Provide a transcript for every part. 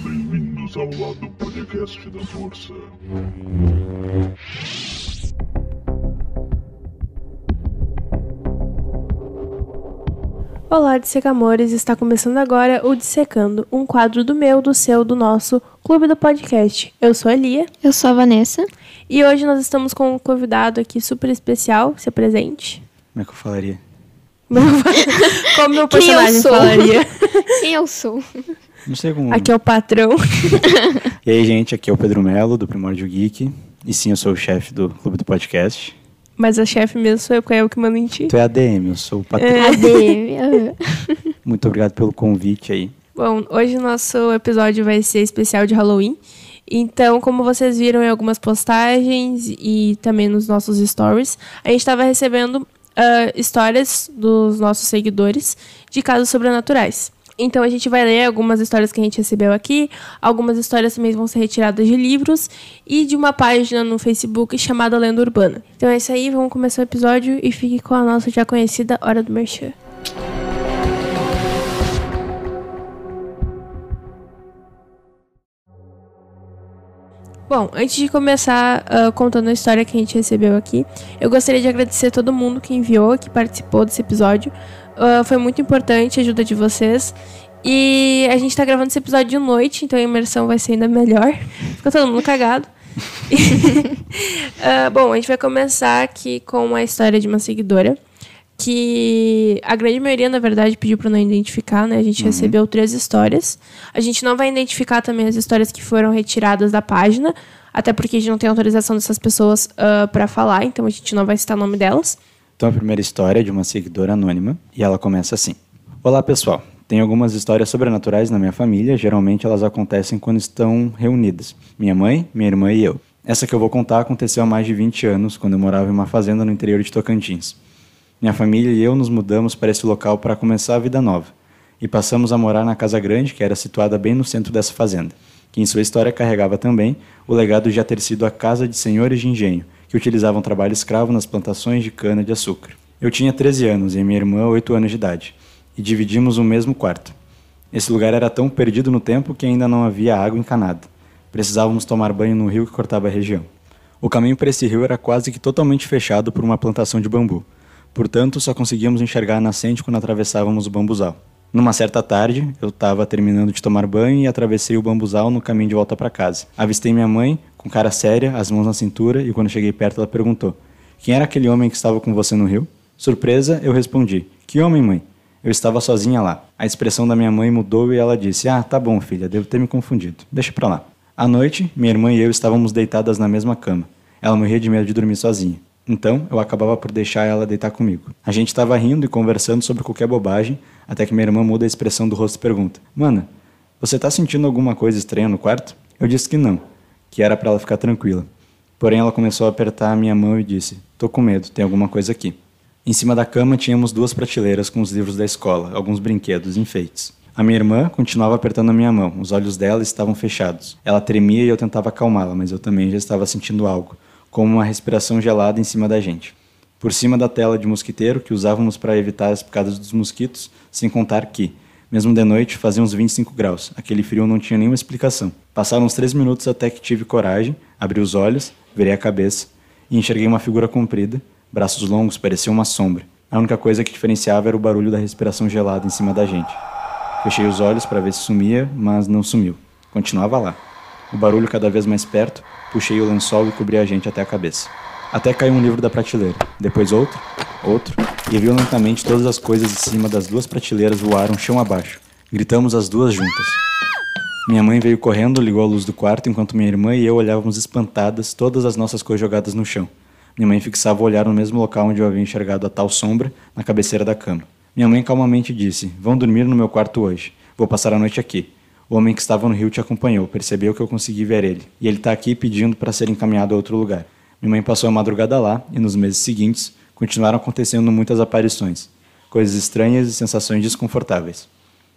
Bem-vindos ao lado podcast da Força. Olá, Dissecamores! Está começando agora o Dissecando, um quadro do meu, do seu, do nosso Clube do Podcast. Eu sou a Lia Eu sou a Vanessa. e hoje nós estamos com um convidado aqui super especial. Se apresente. Como é que eu falaria? Como meu Quem eu personagem sou? falaria. Quem eu sou? Não sei como. Aqui é o patrão. E aí, gente, aqui é o Pedro Melo, do Primórdio Geek. E sim, eu sou o chefe do clube do podcast. Mas a chefe mesmo sou eu, porque é eu que mando em ti. Tu é ADM, eu sou o patrão. É. ADM. Muito obrigado pelo convite aí. Bom, hoje o nosso episódio vai ser especial de Halloween. Então, como vocês viram em algumas postagens e também nos nossos stories, a gente estava recebendo ah, histórias dos nossos seguidores de casos sobrenaturais. Então, a gente vai ler algumas histórias que a gente recebeu aqui, algumas histórias também vão ser retiradas de livros e de uma página no Facebook chamada Lenda Urbana. Então é isso aí, vamos começar o episódio e fique com a nossa já conhecida Hora do Merchan. Bom, antes de começar ah, contando a história que a gente recebeu aqui, eu gostaria de agradecer a todo mundo que enviou, que participou desse episódio. Ah, foi muito importante a ajuda de vocês. E a gente tá gravando esse episódio de noite, então a imersão vai ser ainda melhor. Fica todo mundo cagado. Ah, bom, a gente vai começar aqui com a história de uma seguidora que a grande maioria, na verdade, pediu para não identificar, né? A gente recebeu três histórias. A gente não vai identificar também as histórias que foram retiradas da página, até porque a gente não tem autorização dessas pessoas para falar, então a gente não vai citar o nome delas. Então, a primeira história é de uma seguidora anônima e ela começa assim: Olá, pessoal. Tem algumas histórias sobrenaturais na minha família, geralmente elas acontecem quando estão reunidas. Minha mãe, minha irmã e eu. Essa que eu vou contar aconteceu há mais de 20 anos, quando eu morava em uma fazenda no interior de Tocantins. Minha família e eu nos mudamos para esse local para começar a vida nova. E passamos a morar na casa grande, que era situada bem no centro dessa fazenda, que em sua história carregava também o legado de já ter sido a casa de senhores de engenho, que utilizavam trabalho escravo nas plantações de cana-de-açúcar. Eu tinha 13 anos e minha irmã 8 anos de idade, e dividimos o mesmo quarto. Esse lugar era tão perdido no tempo que ainda não havia água encanada. Precisávamos tomar banho no rio que cortava a região. O caminho para esse rio era quase que totalmente fechado por uma plantação de bambu. Portanto, só conseguíamos enxergar a nascente quando atravessávamos o bambuzal. Numa certa tarde, eu estava terminando de tomar banho e atravessei o bambuzal no caminho de volta para casa. Avistei minha mãe, com cara séria, as mãos na cintura, e quando cheguei perto ela perguntou: Quem era aquele homem que estava com você no rio? Surpresa, eu respondi: Que homem, mãe? Eu estava sozinha lá. A expressão da minha mãe mudou e ela disse: Ah, tá bom, filha, devo ter me confundido. Deixa pra lá. À noite, minha irmã e eu estávamos deitadas na mesma cama. Ela morria de medo de dormir sozinha. Então, eu acabava por deixar ela deitar comigo. A gente estava rindo e conversando sobre qualquer bobagem, até que minha irmã muda a expressão do rosto e pergunta: Mana, você tá sentindo alguma coisa estranha no quarto? Eu disse que não, que era para ela ficar tranquila. Porém, ela começou a apertar a minha mão e disse: Tô com medo, tem alguma coisa aqui. Em cima da cama tínhamos duas prateleiras com os livros da escola, alguns brinquedos, enfeites. A minha irmã continuava apertando a minha mão, os olhos dela estavam fechados. Ela tremia e eu tentava acalmá-la, mas eu também já estava sentindo algo, como uma respiração gelada em cima da gente. Por cima da tela de mosquiteiro que usávamos para evitar as picadas dos mosquitos, sem contar que, mesmo de noite, fazia uns 25 graus. Aquele frio não tinha nenhuma explicação. Passaram uns três minutos até que tive coragem, abri os olhos, virei a cabeça e enxerguei uma figura comprida, braços longos, parecia uma sombra. A única coisa que diferenciava era o barulho da respiração gelada em cima da gente. Fechei os olhos para ver se sumia, mas não sumiu. Continuava lá. O barulho cada vez mais perto, puxei o lençol e cobri a gente até a cabeça. Até caiu um livro da prateleira. Depois outro, outro, e violentamente todas as coisas em cima das duas prateleiras voaram chão abaixo. Gritamos as duas juntas. Minha mãe veio correndo, ligou a luz do quarto enquanto minha irmã e eu olhávamos espantadas todas as nossas coisas jogadas no chão. Minha mãe fixava o olhar no mesmo local onde eu havia enxergado a tal sombra, na cabeceira da cama. Minha mãe calmamente disse: Vão dormir no meu quarto hoje. Vou passar a noite aqui. O homem que estava no rio te acompanhou, percebeu que eu consegui ver ele, e ele está aqui pedindo para ser encaminhado a outro lugar. Minha mãe passou a madrugada lá, e nos meses seguintes continuaram acontecendo muitas aparições, coisas estranhas e sensações desconfortáveis.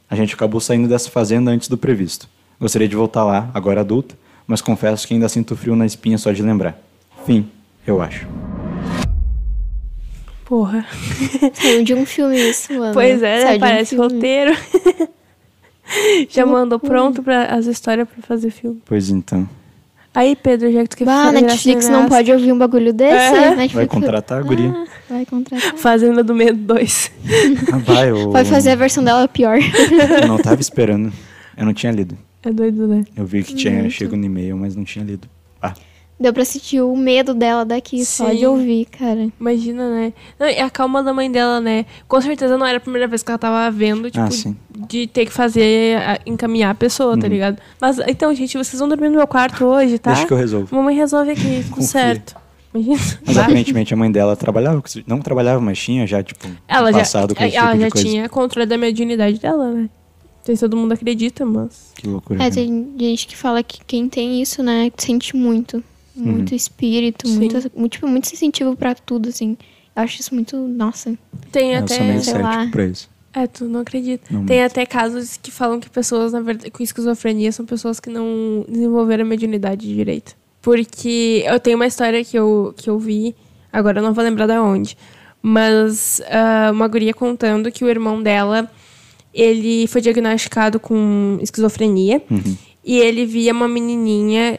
A gente acabou saindo dessa fazenda antes do previsto. Gostaria de voltar lá, agora adulta, mas confesso que ainda sinto frio na espinha só de lembrar. Fim, eu acho. Porra. Saiu de um filme isso, mano. Pois é, Saiu né? um parece filme. roteiro. Já mandou pronto para as histórias pra fazer filme. Pois então. Aí, Pedro, já que tu quer Bah, fazer Netflix não pode ouvir um bagulho desse. É. Netflix Vai contratar a guria. Ah, vai contratar. Fazenda do Medo 2. Ah, vai, eu, Vai fazer a versão dela pior. eu não tava esperando. Eu não tinha lido. É doido, né? Eu vi que tinha chego no e-mail, mas não tinha lido. Ah, Deu pra sentir o medo dela daqui, só Sim. de ouvir, cara. Imagina, né? Não, e a calma da mãe dela, né? Com certeza não era a primeira vez que ela tava vendo, tipo, ah de ter que fazer, encaminhar a pessoa, tá ligado? Mas, então, gente, vocês vão dormir no meu quarto hoje, tá? Deixa que eu resolvo. Mamãe resolve aqui, tudo Confia. certo. Imagina. Mas aparentemente a mãe dela trabalhava, com não trabalhava, mas tinha já, tipo, Ela já, passado com esse ela tipo já de coisa. tinha controle da mediunidade dela, né? Não sei se todo mundo acredita, mas. Que loucura. É, né? tem gente que fala que quem tem isso, né, sente muito. Muito Uhum. espírito, Sim. muito, muito, tipo, muito sensitivo pra tudo, assim. Eu acho isso muito. Nossa. Tem Eu até. sou meio sei lá. pra isso. É, tu não acredita. Não Tem muito. até casos que falam que pessoas, na verdade, com esquizofrenia são pessoas que não desenvolveram a mediunidade direito. Porque eu tenho uma história que eu, que eu vi, agora eu não vou lembrar da onde, mas ah, uma guria contando que o irmão dela, ele foi diagnosticado com esquizofrenia Uhum. e ele via uma menininha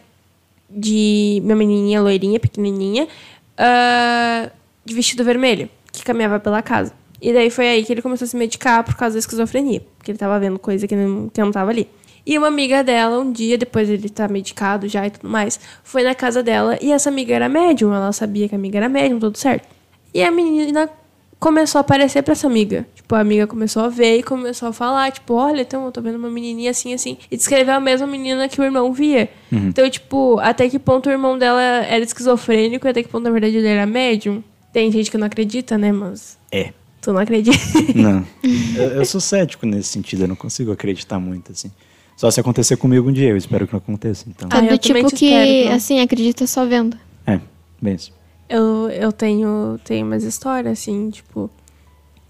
de uma menininha loirinha, pequenininha, ah, de vestido vermelho, que caminhava pela casa. E daí foi aí que ele começou a se medicar por causa da esquizofrenia, porque ele tava vendo coisa que não, que não tava ali. E uma amiga dela, um dia, depois ele tá medicado já e tudo mais, foi na casa dela e essa amiga era médium, ela sabia que a amiga era médium, tudo certo. E a menina começou a aparecer pra essa amiga. Tipo, a amiga começou a ver e começou a falar, tipo, olha, então eu tô vendo uma menininha assim, assim. E descreveu a mesma menina que o irmão via. Então, tipo, até que ponto o irmão dela era esquizofrênico e até que ponto, na verdade, ele era médium. Tem gente que não acredita, né, mas... É. Tu não acredita? Não. eu, eu sou cético nesse sentido, eu não consigo acreditar muito, assim. Só se acontecer comigo um dia, eu espero que não aconteça, então. Ah, é eu do tipo que, espero que não. assim, acredita só vendo. É, bem isso. Eu, eu tenho, tenho umas histórias, assim, tipo,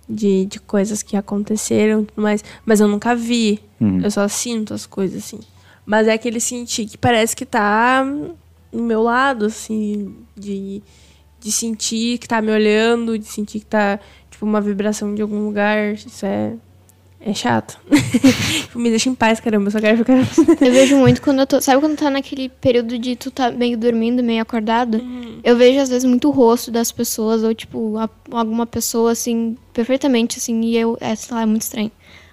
de, de coisas que aconteceram e tudo mais, mas eu nunca vi. Uhum. Eu só sinto as coisas, assim. Mas é aquele sentir que parece que tá no meu lado, assim, de, de sentir que tá me olhando, de sentir que tá, tipo, uma vibração de algum lugar. Isso é. É chato. Tipo, me deixa em paz, caramba. Eu só quero ficar. Eu vejo muito quando eu tô. Sabe quando tá naquele período de tu tá meio dormindo, meio acordado? Eu vejo às vezes muito o rosto das pessoas, ou tipo, a- alguma pessoa assim, perfeitamente assim, e eu. É, sei lá, é muito estranho.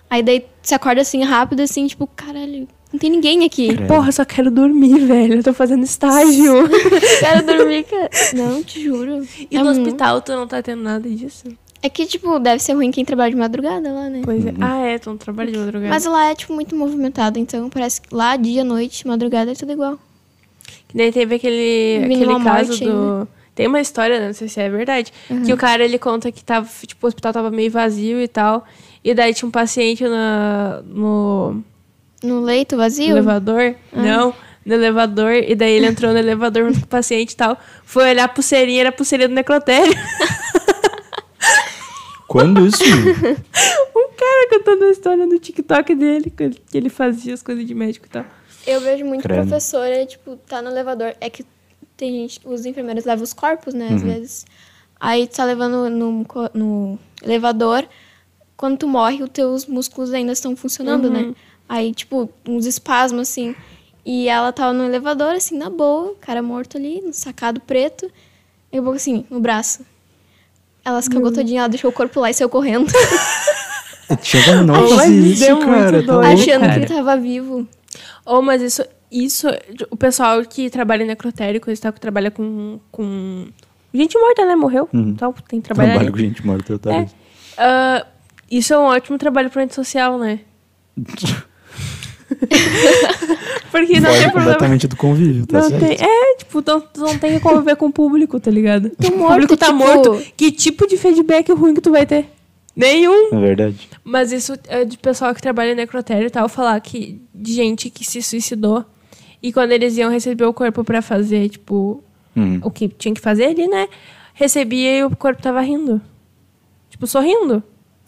Aí daí você acorda assim rápido, assim, tipo, caralho, não tem ninguém aqui. Credo. Porra, eu só quero dormir, velho. Eu tô fazendo estágio. Quero dormir, cara. Não, te juro. E É no hospital tu não tá tendo nada disso? É que, tipo, deve ser ruim quem trabalha de madrugada lá, né? Pois é. Ah, é, tu não trabalha de madrugada. Mas lá é, tipo, muito movimentado, então parece que lá, dia, noite, madrugada, é tudo igual. Que nem teve aquele, aquele caso do. Tem uma história, não sei se é verdade, que o cara ele conta que tava, tipo, o hospital tava meio vazio e tal. E daí tinha um paciente na, no No leito vazio? elevador. Não, no elevador. E daí ele entrou no elevador junto com o paciente e tal. Foi olhar a pulseirinha, era a pulseirinha do necrotério. Quando isso? um cara contando a história no TikTok dele, que ele- fazia as coisas de médico e tal. Eu vejo muito Credo. professora, tipo, tá no elevador. É que tem gente, os enfermeiros levam os corpos, né, às vezes. Aí tu tá levando no, no elevador, quando tu morre, os teus músculos ainda estão funcionando, né? Aí, tipo, uns espasmos, assim. E ela tava no elevador, assim, na boa, cara morto ali, no sacado preto. E eu assim, no braço. Ela se cagou todinha, ela deixou o corpo lá e saiu correndo. Chega não Mas fazer isso, cara. Tá achando cara. que ele tava vivo. Oh, mas isso, isso, o pessoal que trabalha em necrotério, coisa tal, que trabalha com, com gente morta, né? Morreu, então tem que trabalhar. Trabalho ali. com gente morta, tá É. Ah, isso é um ótimo trabalho para antissocial, né? Porque não Foge tem problema. completamente do convívio, tá Não certo? tem, é, tipo, tu não, não tem que conviver com o público, tá ligado? o morto, público tá tipo- morto. Que tipo de feedback ruim que tu vai ter? Nenhum. É verdade. Mas isso é de pessoal que trabalha em necrotério e tal, falar que de gente que se suicidou. E quando eles iam receber o corpo pra fazer, tipo, Hum. o que tinha que fazer ali, né? Recebia e o corpo tava rindo. Tipo, sorrindo.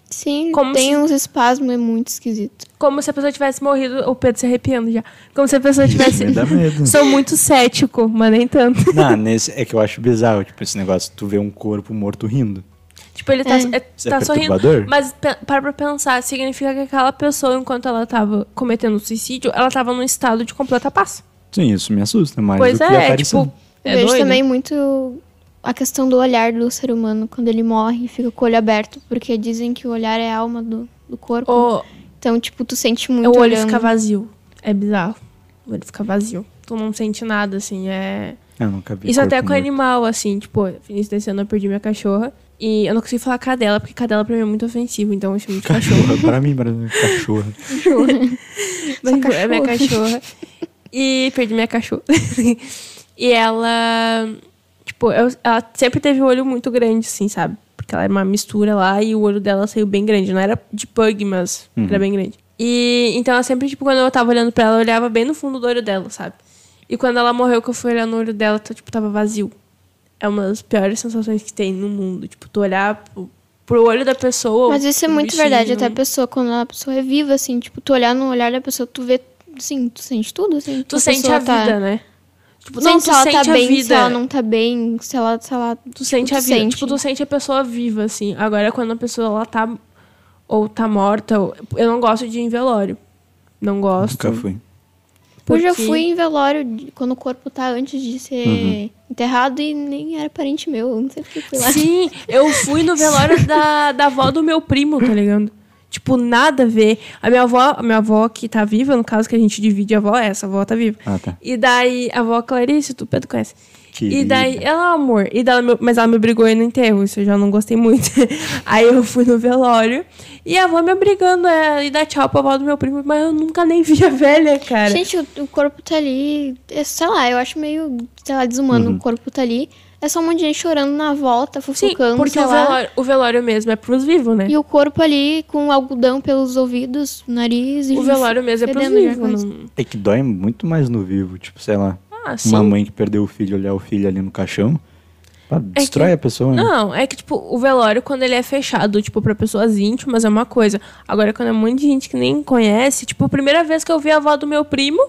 Sim, Como tem se- uns espasmos, é muito esquisito. Como se a pessoa tivesse morrido. O Pedro se arrepiando já. Como se a pessoa tivesse. Me dá medo. Sou muito cético, mas nem tanto. Não, nesse, é que eu acho bizarro, tipo, esse negócio, tu vê um corpo morto rindo. Tipo, ele tá, É. é, é tá sorrindo. perturbador? Mas pe- para pra pensar, significa que aquela pessoa, enquanto ela tava cometendo suicídio, ela tava num estado de completa paz. Sim, isso me assusta mais pois do que a é, aparição. tipo. Eu É vejo doido. também muito a questão do olhar do ser humano quando ele morre e fica com o olho aberto, porque dizem que o olhar é a alma do, do corpo. O, Então, tipo, tu sente muito o olho olhando. fica vazio. É bizarro. O olho fica vazio. Tu não sente nada, assim. É. Eu nunca vi Isso até com morto. animal, assim, tipo, início desse ano eu perdi minha cachorra. E eu não consegui falar cadela, porque cadela pra mim é muito ofensivo, então eu chamo de cachorro. Cachorra, pra mim, para mim, cachorra. Mas tipo, é minha cachorra. E perdi minha cachorra. e ela. Tipo, eu- ela sempre teve o olho muito grande, assim, sabe? Porque ela era uma mistura lá e o olho dela saiu bem grande. Não era de pug, mas era bem grande. E então ela sempre, tipo, quando eu tava olhando pra ela, eu olhava bem no fundo do olho dela, sabe? E quando ela morreu, que eu fui olhar no olho dela, tá, tipo, tava vazio. É uma das piores sensações que tem no mundo. Tipo, tu olhar pro, pro olho da pessoa. Mas isso é muito bichinho, verdade, até a pessoa, quando a pessoa é viva, assim, tipo, tu olhar no olhar da pessoa, tu vê, assim, tu sente tudo, assim. Tu a sente pessoa a vida, né? Tipo, Não, se ela sente tá a bem, vida. se ela não tá bem, se ela, se ela Tu sente tu a vida. sente. Tipo, tu sente a pessoa viva, assim. Agora, quando a pessoa ela tá. Ou tá morta. ou- Eu não gosto de ir em velório. Não gosto. Nunca fui. Eu já porque- fui em velório quando o corpo tá antes de ser Uhum. enterrado e nem era parente meu. eu Não sei porque fui lá. Sim, eu fui no velório da, da avó do meu primo, tá ligado? Tipo, nada a ver. A minha avó, a minha avó que tá viva, no caso que a gente divide a avó, essa avó tá viva. Ah, tá. E daí, a avó Clarice, tu Pedro conhece. E Querida. daí, ela é amor. E daí, mas ela me brigou aí no enterro, isso eu já não gostei muito. aí eu fui no velório e a avó me obrigando a ir dar tchau pra avó do meu primo, mas eu nunca nem vi a velha, cara. Gente, o, o corpo tá ali, é, sei lá, eu acho meio, sei lá, desumano. Uhum. O corpo tá ali. É só um monte de gente chorando na volta, Sim, fofocando, porque sei o lá. velório, o velório mesmo é pros vivos, né? E o corpo ali com algodão pelos ouvidos, nariz e O velório mesmo é pros vivos. Não... É que dói muito mais no vivo, tipo, sei lá. Ah, sim. Uma mãe que perdeu o filho, olhar o filho ali no caixão. pá, destrói a pessoa, né? Não, é que, tipo, o velório, quando ele é fechado, tipo, pra pessoas íntimas, é uma coisa. Agora, quando é um monte de gente que nem conhece, tipo, a primeira vez que eu vi a avó do meu primo,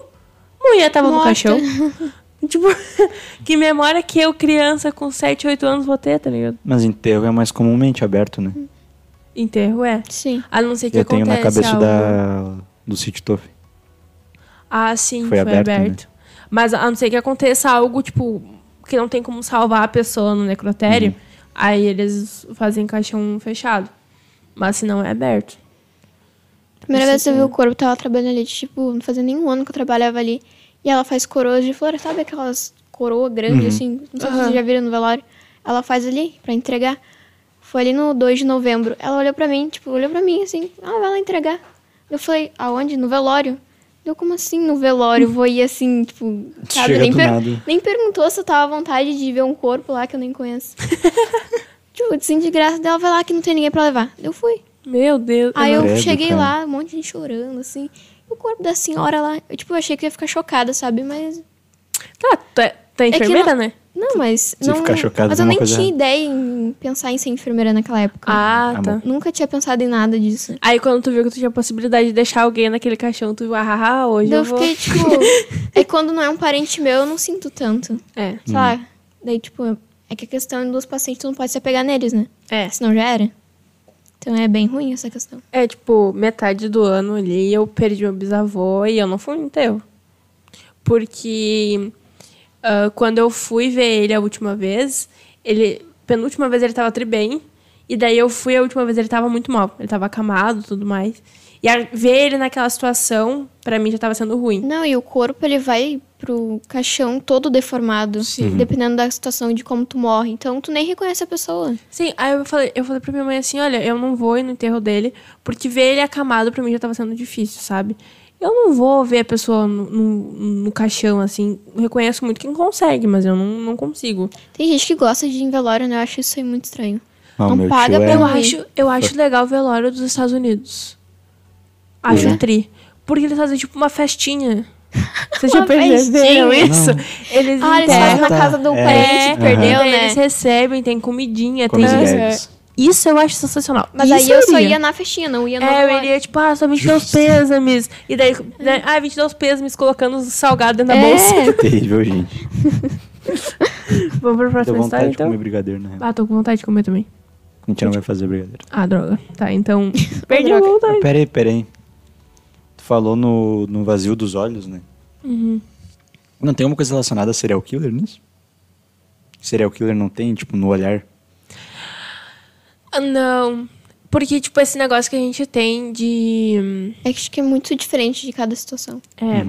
a mulher tava no Morta. caixão. tipo, que memória que eu, criança, com 7, 8 anos, vou ter, tá ligado? Mas enterro é mais comumente aberto, né? Enterro é. Sim. A não ser que Eu tenho na cabeça algo... da, do City Toff. Ah, sim, Foi foi, aberto, aberto. né? Mas a não ser que aconteça algo, tipo, que não tem como salvar a pessoa no necrotério, Uhum. aí eles fazem caixão fechado. Mas se não é aberto. Primeira vez que eu vi o corpo, tava trabalhando ali, tipo, não fazia nenhum ano que eu trabalhava ali. E ela faz coroas de flores, sabe aquelas coroas grandes, assim? Não sei se Aham. vocês já viram no velório. Ela faz ali, pra entregar. Foi ali no 2 de novembro. Ela olhou pra mim, tipo, olhou pra mim, assim, ah, vai lá entregar. Eu falei, aonde? No velório. Deu como assim no velório? Vou ir assim, tipo, sabe? Nem, per- nada. nem perguntou se eu tava à vontade de ver um corpo lá que eu nem conheço. tipo, assim, de graça dela, vai lá que não tem ninguém pra levar. Eu fui. Meu Deus. Aí eu Credo, cheguei cara. lá, um monte de gente chorando, assim. O corpo da senhora lá, eu, tipo, eu achei que ia ficar chocada, sabe? Mas. Tá, tu é, tu é enfermeira, não- né? Não, mas. Se não, ficar chocada mas é eu nem coisa tinha ideia em pensar em ser enfermeira naquela época. Ah, Ah, tá. Nunca tinha pensado em nada disso. Aí quando tu viu que tu tinha a possibilidade de deixar alguém naquele caixão, tu viu, ah, ah, ah, hoje Daí eu, eu vou... fiquei, tipo. é quando não é um parente meu, eu não sinto tanto. É, Hum. Sei lá. Daí, tipo, é que a questão dos pacientes tu não pode se apegar neles, né? é. Senão já era. Então é bem ruim essa questão. É, tipo, metade do ano ali eu perdi meu bisavô e eu não fui no enterro. Porque ah, quando eu fui ver ele a última vez, ele. Penúltima vez ele tava tri bem. E daí eu fui a última vez ele tava muito mal. Ele tava acamado e tudo mais. E a- ver ele naquela situação, pra mim já tava sendo ruim. Não, e o corpo ele vai pro caixão todo deformado. Dependendo da situação de como tu morre. Então tu nem reconhece a pessoa. Sim, aí eu falei, eu falei pra minha mãe assim, olha, eu não vou ir no enterro dele, porque ver ele acamado pra mim já tava sendo difícil, sabe? Eu não vou ver a pessoa no, no, no caixão, assim. Eu reconheço muito quem consegue, mas eu não, não consigo. Tem gente que gosta de ir em velório, né? Eu acho isso aí muito estranho. Não meu paga pra é... Eu acho, eu acho legal o velório dos Estados Unidos. Acho É? tri. Porque eles fazem tipo uma festinha. Vocês já perceberam isso? Eles Ah, eles fazem na casa do É. parente que perdeu, daí né? Eles recebem, tem comidinha, tem. Isso eu acho sensacional. Mas Isso aí eu só iria. ia na festinha, não ia no É, eu iria, tipo, ah, só 22 pêsames. E daí, né, ah, 22 pêsames colocando os salgados dentro da É. bolsa. Terrível, gente. Vamos pra Deu próxima vontade história, de então? comer brigadeiro, na real. Ah, tô com vontade de comer também. A gente não vai fazer brigadeiro. Ah, droga. Tá, então. Perdi a vontade. Peraí, peraí. Falou no, no vazio dos olhos, né? Uhum. Não tem alguma coisa relacionada a serial killer nisso? Serial killer não tem, tipo, no olhar? Não. Porque, tipo, esse negócio que a gente tem de. É que acho que é muito diferente de cada situação. É.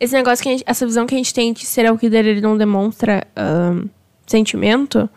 Esse negócio que a gente. Essa visão que a gente tem de serial killer, ele não demonstra ahn, sentimento.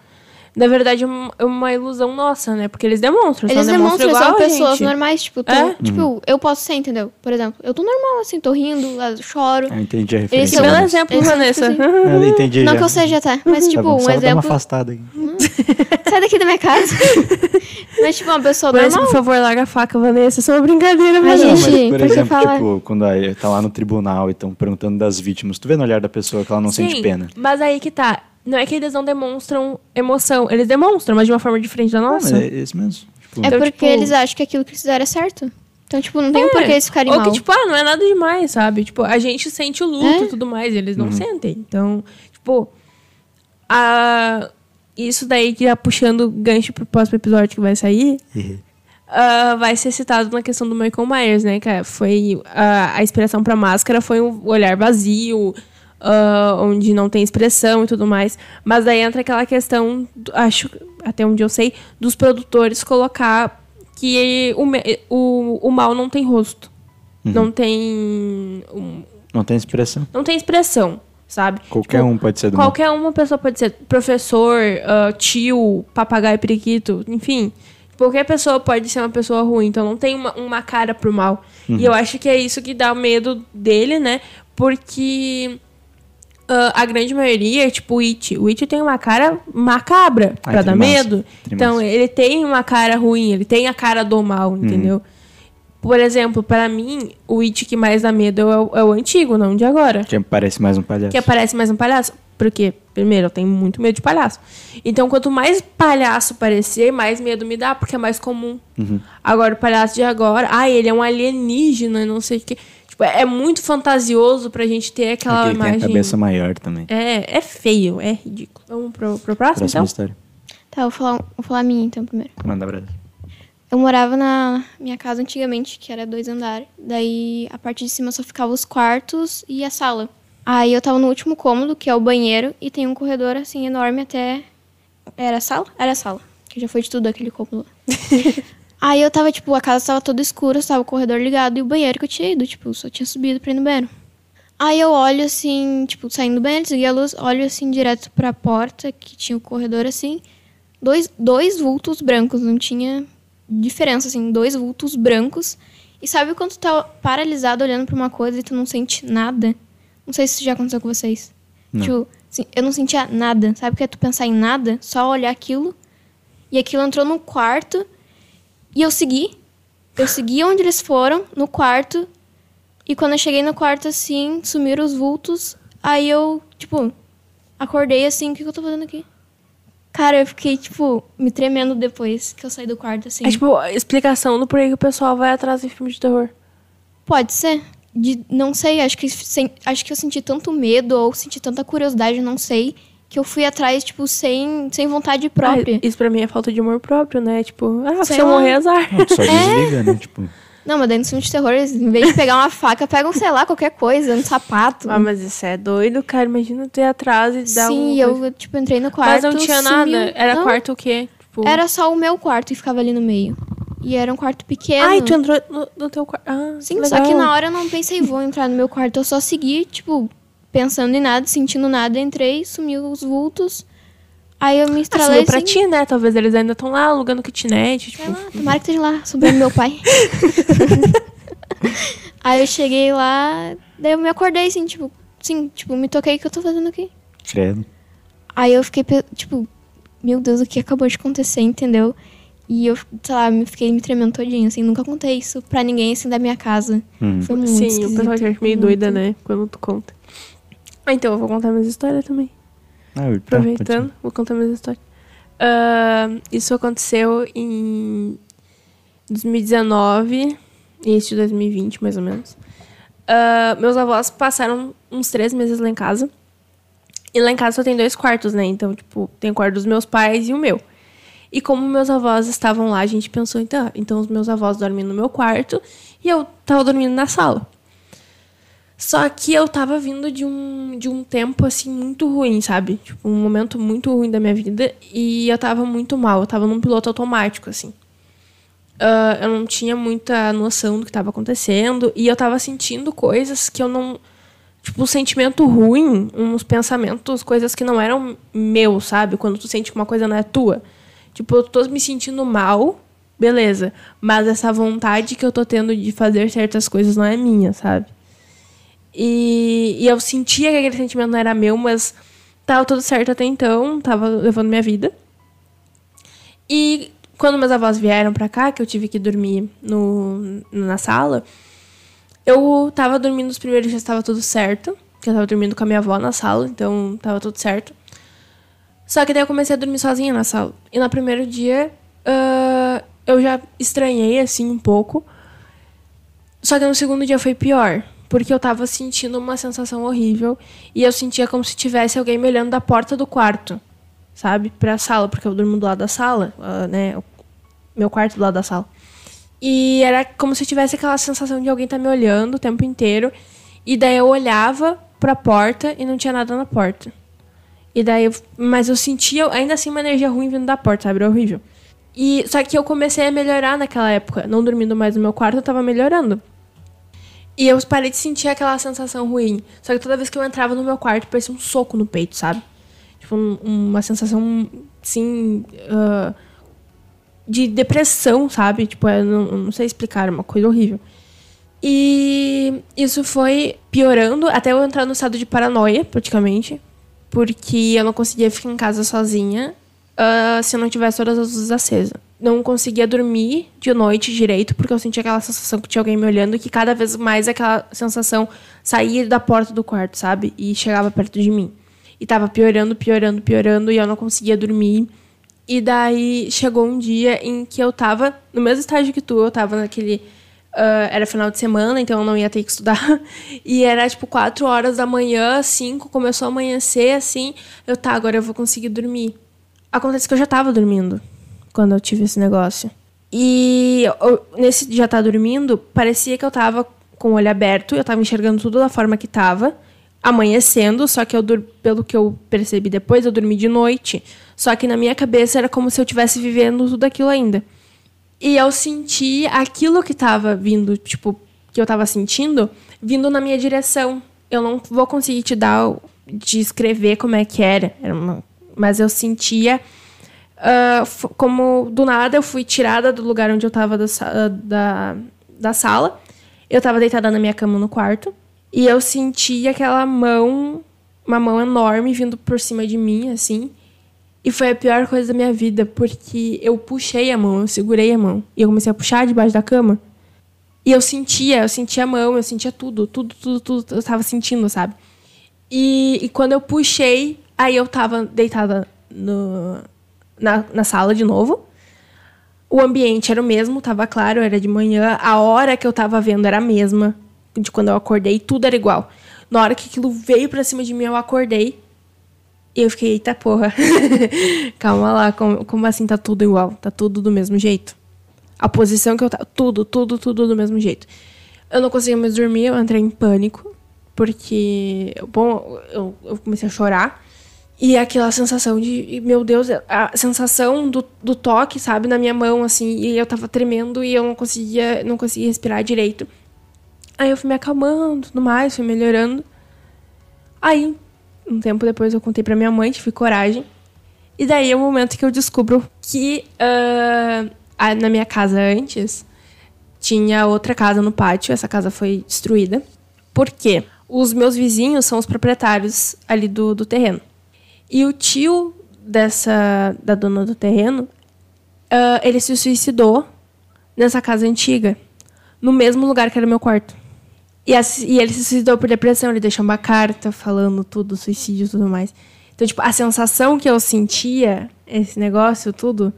Na verdade, é uma- é uma ilusão nossa, né? Porque eles demonstram. Eles só não demonstram, igual são a pessoas gente. normais, tipo, tu- É? tipo, eu posso ser, entendeu? Por exemplo, eu tô normal, assim, tô rindo, eu choro. Ah, entendi a referência. são- Belo Vanessa. exemplo, Eles são, Vanessa. tipo Ah, entendi Não já. que eu seja até, mas tipo, Tá bom, um só dar uma exemplo. afastada aqui. Sai daqui da minha casa. mas, tipo, uma pessoa Vanessa, normal. por favor, larga a faca, Vanessa. Isso é uma brincadeira, A Vanessa. Não, gente- mas, por exemplo, falar. tipo, quando aí tá lá no tribunal e estão perguntando das vítimas, tu vê no olhar da pessoa que ela não sente pena. Mas aí que tá. Não é que eles não demonstram emoção. Eles demonstram, mas de uma forma diferente da Não, nossa. é isso mesmo. Tipo, É Então, porque tipo- eles acham que aquilo que eles fizeram é certo. Então, tipo, não tem É. por que eles ficarem Ou mal. que, tipo, ah, não é nada demais, sabe? Tipo, a gente sente o luto É. e tudo mais, e eles Uhum. não sentem. Então, tipo, a... isso daí que tá puxando gancho pro próximo episódio que vai sair, ah, vai ser citado na questão do Michael Myers, né? Que foi a, a inspiração pra máscara foi um olhar vazio, ah, onde não tem expressão e tudo mais. Mas daí entra aquela questão, acho, até onde eu sei, dos produtores colocar que o, o, o mal não tem rosto. Não tem. um- Não tem expressão. não tem expressão, sabe? Qualquer Tipo, um pode ser do mal. Qualquer uma pessoa pode ser professor, ah, tio, papagaio periquito, enfim. Qualquer pessoa pode ser uma pessoa ruim, então não tem uma, uma cara pro mal. Uhum. E eu acho que é isso que dá o medo dele, né? Porque ah, a grande maioria, tipo o It, o It tem uma cara macabra Ai, pra dar medo. Então ele tem uma cara ruim, ele tem a cara do mal, Uhum. entendeu? Por exemplo, pra mim, o It que mais dá medo é o, é o antigo, não de agora. Que parece mais um palhaço. Que aparece mais um palhaço. Porque, primeiro, eu tenho muito medo de palhaço. Então, quanto mais palhaço parecer, mais medo me dá, porque é mais comum. Uhum. Agora, o palhaço de agora, ah, ele é um alienígena, não sei o quê. Tipo, é muito fantasioso pra gente ter aquela Aquele imagem. tem a cabeça maior também. É, é feio, é ridículo. Vamos pro, pro próximo, Próxima então? história. Tá, eu vou falar, vou falar a minha então primeiro. Manda abraço. Eu morava na minha casa antigamente, que era dois andares. Daí a parte de cima só ficava os quartos e a sala. Aí eu tava no último cômodo, que é o banheiro, e tem um corredor assim enorme até. Era a sala? Era a sala. Que já foi de tudo aquele cômodo lá. Aí eu tava, tipo, a casa tava toda escura, tava o corredor ligado e o banheiro que eu tinha ido, tipo, só tinha subido pra ir no banheiro. Aí eu olho assim, tipo, saindo do banheiro, desliguei a luz, olho assim direto pra porta, que tinha o corredor assim. Dois, dois vultos brancos, não tinha diferença, assim, dois vultos brancos. E sabe quando tu tá paralisado olhando pra uma coisa e tu não sente nada? Não sei se isso já aconteceu com vocês. Não. Tipo, assim, eu não sentia nada. Sabe o que é tu pensar em nada? Só olhar aquilo. E aquilo entrou no quarto. E eu segui. Eu segui onde eles foram, no quarto. E quando eu cheguei no quarto, assim, sumiram os vultos. Aí eu, tipo, acordei assim, o que, que eu tô fazendo aqui? Cara, eu fiquei, tipo, me tremendo depois que eu saí do quarto, assim. É tipo, explicação do porquê que o pessoal vai atrás de filme de terror. Pode ser. De, não sei, acho que, sem- acho que eu senti tanto medo ou senti tanta curiosidade, não sei, que eu fui atrás, tipo, sem, sem vontade própria. Ah, isso pra mim é falta de amor próprio, né? Tipo, ah, Sei se eu lá. morrer, azar. Não, só desliga, né? Tipo, Não, mas daí no filme de terror, eles, em vez de pegar uma faca, pegam, sei lá, qualquer coisa, um sapato. Ah, mas isso é doido, cara. Imagina tu ir atrás e dar Sim, um. eu, tipo, entrei no quarto. Mas não tinha sumiu. nada. Era Não, quarto o quê? Tipo... Era só o meu quarto e ficava ali no meio. E era um quarto pequeno. Ai, tu entrou no, no teu quarto. Ah, Sim, legal. só que na hora eu não pensei, vou entrar no meu quarto. Eu só segui, tipo, pensando em nada, sentindo nada. Entrei, sumiu os vultos. Aí eu me Ah, estralei sumiu pra assim, ti, né? Talvez eles ainda estão lá alugando kitnet. Tipo, Sei lá, tomara que esteja lá, sobrando meu pai. Aí eu cheguei lá, daí eu me acordei assim, tipo, sim, tipo, me toquei o que eu tô fazendo aqui. credo. Aí eu fiquei, tipo, meu Deus, o que acabou de acontecer, entendeu? E eu, sei lá, me fiquei me tremendo todinho, assim, nunca contei isso pra ninguém, assim, da minha casa. Hum. Foi muito Sim, o pessoal acha meio muito. doida, né? Quando tu conta. Ah, então eu vou contar minhas histórias também. Ah, tá, Aproveitando, vou contar minhas histórias. Ah, isso aconteceu em 2019, início de 2020, mais ou menos. Ah, meus avós passaram uns três meses lá em casa. E lá em casa só tem dois quartos, né? Então, tipo, tem o quarto dos meus pais e o meu. E como meus avós estavam lá, a gente pensou, então, então os meus avós dormem no meu quarto e eu tava dormindo na sala. Só que eu tava vindo de um, de um tempo, assim, muito ruim, sabe? Tipo, um momento muito ruim da minha vida. E eu tava muito mal. Eu tava num piloto automático, assim. Uh, eu não tinha muita noção do que tava acontecendo. E eu tava sentindo coisas que eu não... Tipo, um sentimento ruim, uns pensamentos, coisas que não eram meus, sabe? Quando tu sente que uma coisa não é tua. Tipo, eu tô me sentindo mal, beleza. Mas essa vontade que eu tô tendo de fazer certas coisas não é minha, sabe? E, e eu sentia que aquele sentimento não era meu, mas tava tudo certo até então, tava levando minha vida. E quando meus avós vieram pra cá, que eu tive que dormir no, na sala, eu tava dormindo os primeiros dias, tava tudo certo. Que eu tava dormindo com a minha avó na sala, então tava tudo certo. Só que daí eu comecei a dormir sozinha na sala. E no primeiro dia, uh, eu já estranhei, assim, um pouco. Só que no segundo dia foi pior porque eu tava sentindo uma sensação horrível e eu sentia como se tivesse alguém me olhando da porta do quarto, sabe, pra sala, porque eu durmo do lado da sala, uh, né, meu quarto do lado da sala. E era como se tivesse aquela sensação de alguém tá me olhando o tempo inteiro. E daí eu olhava pra porta e não tinha nada na porta. E daí, eu, mas eu sentia ainda assim uma energia ruim vindo da porta, sabe? Era horrível. E só que eu comecei a melhorar naquela época, não dormindo mais no meu quarto, eu tava melhorando. E eu parei de sentir aquela sensação ruim. Só que toda vez que eu entrava no meu quarto, parecia um soco no peito, sabe? Tipo, um, uma sensação, assim, uh, de depressão, sabe? Tipo, eu não, não sei explicar, uma coisa horrível. E isso foi piorando até eu entrar no estado de paranoia, praticamente. Porque eu não conseguia ficar em casa sozinha uh, se eu não tivesse todas as luzes acesas não conseguia dormir de noite direito, porque eu sentia aquela sensação que tinha alguém me olhando, que cada vez mais aquela sensação saía da porta do quarto, sabe? E chegava perto de mim. E tava piorando, piorando, piorando, e eu não conseguia dormir. E daí chegou um dia em que eu tava no mesmo estágio que tu, eu tava naquele. Uh, era final de semana, então eu não ia ter que estudar. E era tipo 4 horas da manhã, 5, começou a amanhecer, assim. Eu, tá, agora eu vou conseguir dormir. Acontece que eu já tava dormindo quando eu tive esse negócio. E eu, nesse já tá dormindo, parecia que eu tava com o olho aberto, eu tava enxergando tudo da forma que tava, amanhecendo, só que eu pelo que eu percebi depois, eu dormi de noite. Só que na minha cabeça era como se eu tivesse vivendo tudo aquilo ainda. E eu senti aquilo que tava vindo, tipo, que eu tava sentindo, vindo na minha direção. Eu não vou conseguir te dar, descrever como é que era, era uma, mas eu sentia uh, como do nada eu fui tirada do lugar onde eu tava da, da, da sala. Eu tava deitada na minha cama no quarto. E eu senti aquela mão, uma mão enorme vindo por cima de mim, assim. E foi a pior coisa da minha vida, porque eu puxei a mão, eu segurei a mão. E eu comecei a puxar debaixo da cama. E eu sentia, eu sentia a mão, eu sentia tudo, tudo, tudo, tudo. Eu tava sentindo, sabe? E, e quando eu puxei, aí eu tava deitada no, na, na sala de novo. O ambiente era o mesmo, tava claro, era de manhã. A hora que eu tava vendo era a mesma de quando eu acordei, tudo era igual. Na hora que aquilo veio pra cima de mim, eu acordei. E eu fiquei, eita porra. Calma lá, como, como assim tá tudo igual? Tá tudo do mesmo jeito? A posição que eu tava. Tudo, tudo, tudo do mesmo jeito. Eu não conseguia mais dormir, eu entrei em pânico. Porque, bom, eu, eu comecei a chorar. E aquela sensação de, meu Deus, a sensação do, do toque, sabe, na minha mão, assim, e eu tava tremendo e eu não conseguia, não conseguia respirar direito. Aí eu fui me acalmando, tudo mais, fui melhorando. Aí, um tempo depois, eu contei pra minha mãe, tive coragem. E daí é o momento que eu descubro que uh, na minha casa antes tinha outra casa no pátio, essa casa foi destruída. Por quê? Os meus vizinhos são os proprietários ali do, do terreno. E o tio dessa da dona do terreno, uh, ele se suicidou nessa casa antiga, no mesmo lugar que era meu quarto. E, e ele se suicidou por depressão, ele deixou uma carta falando tudo, suicídio e tudo mais. Então, tipo, a sensação que eu sentia, esse negócio, tudo,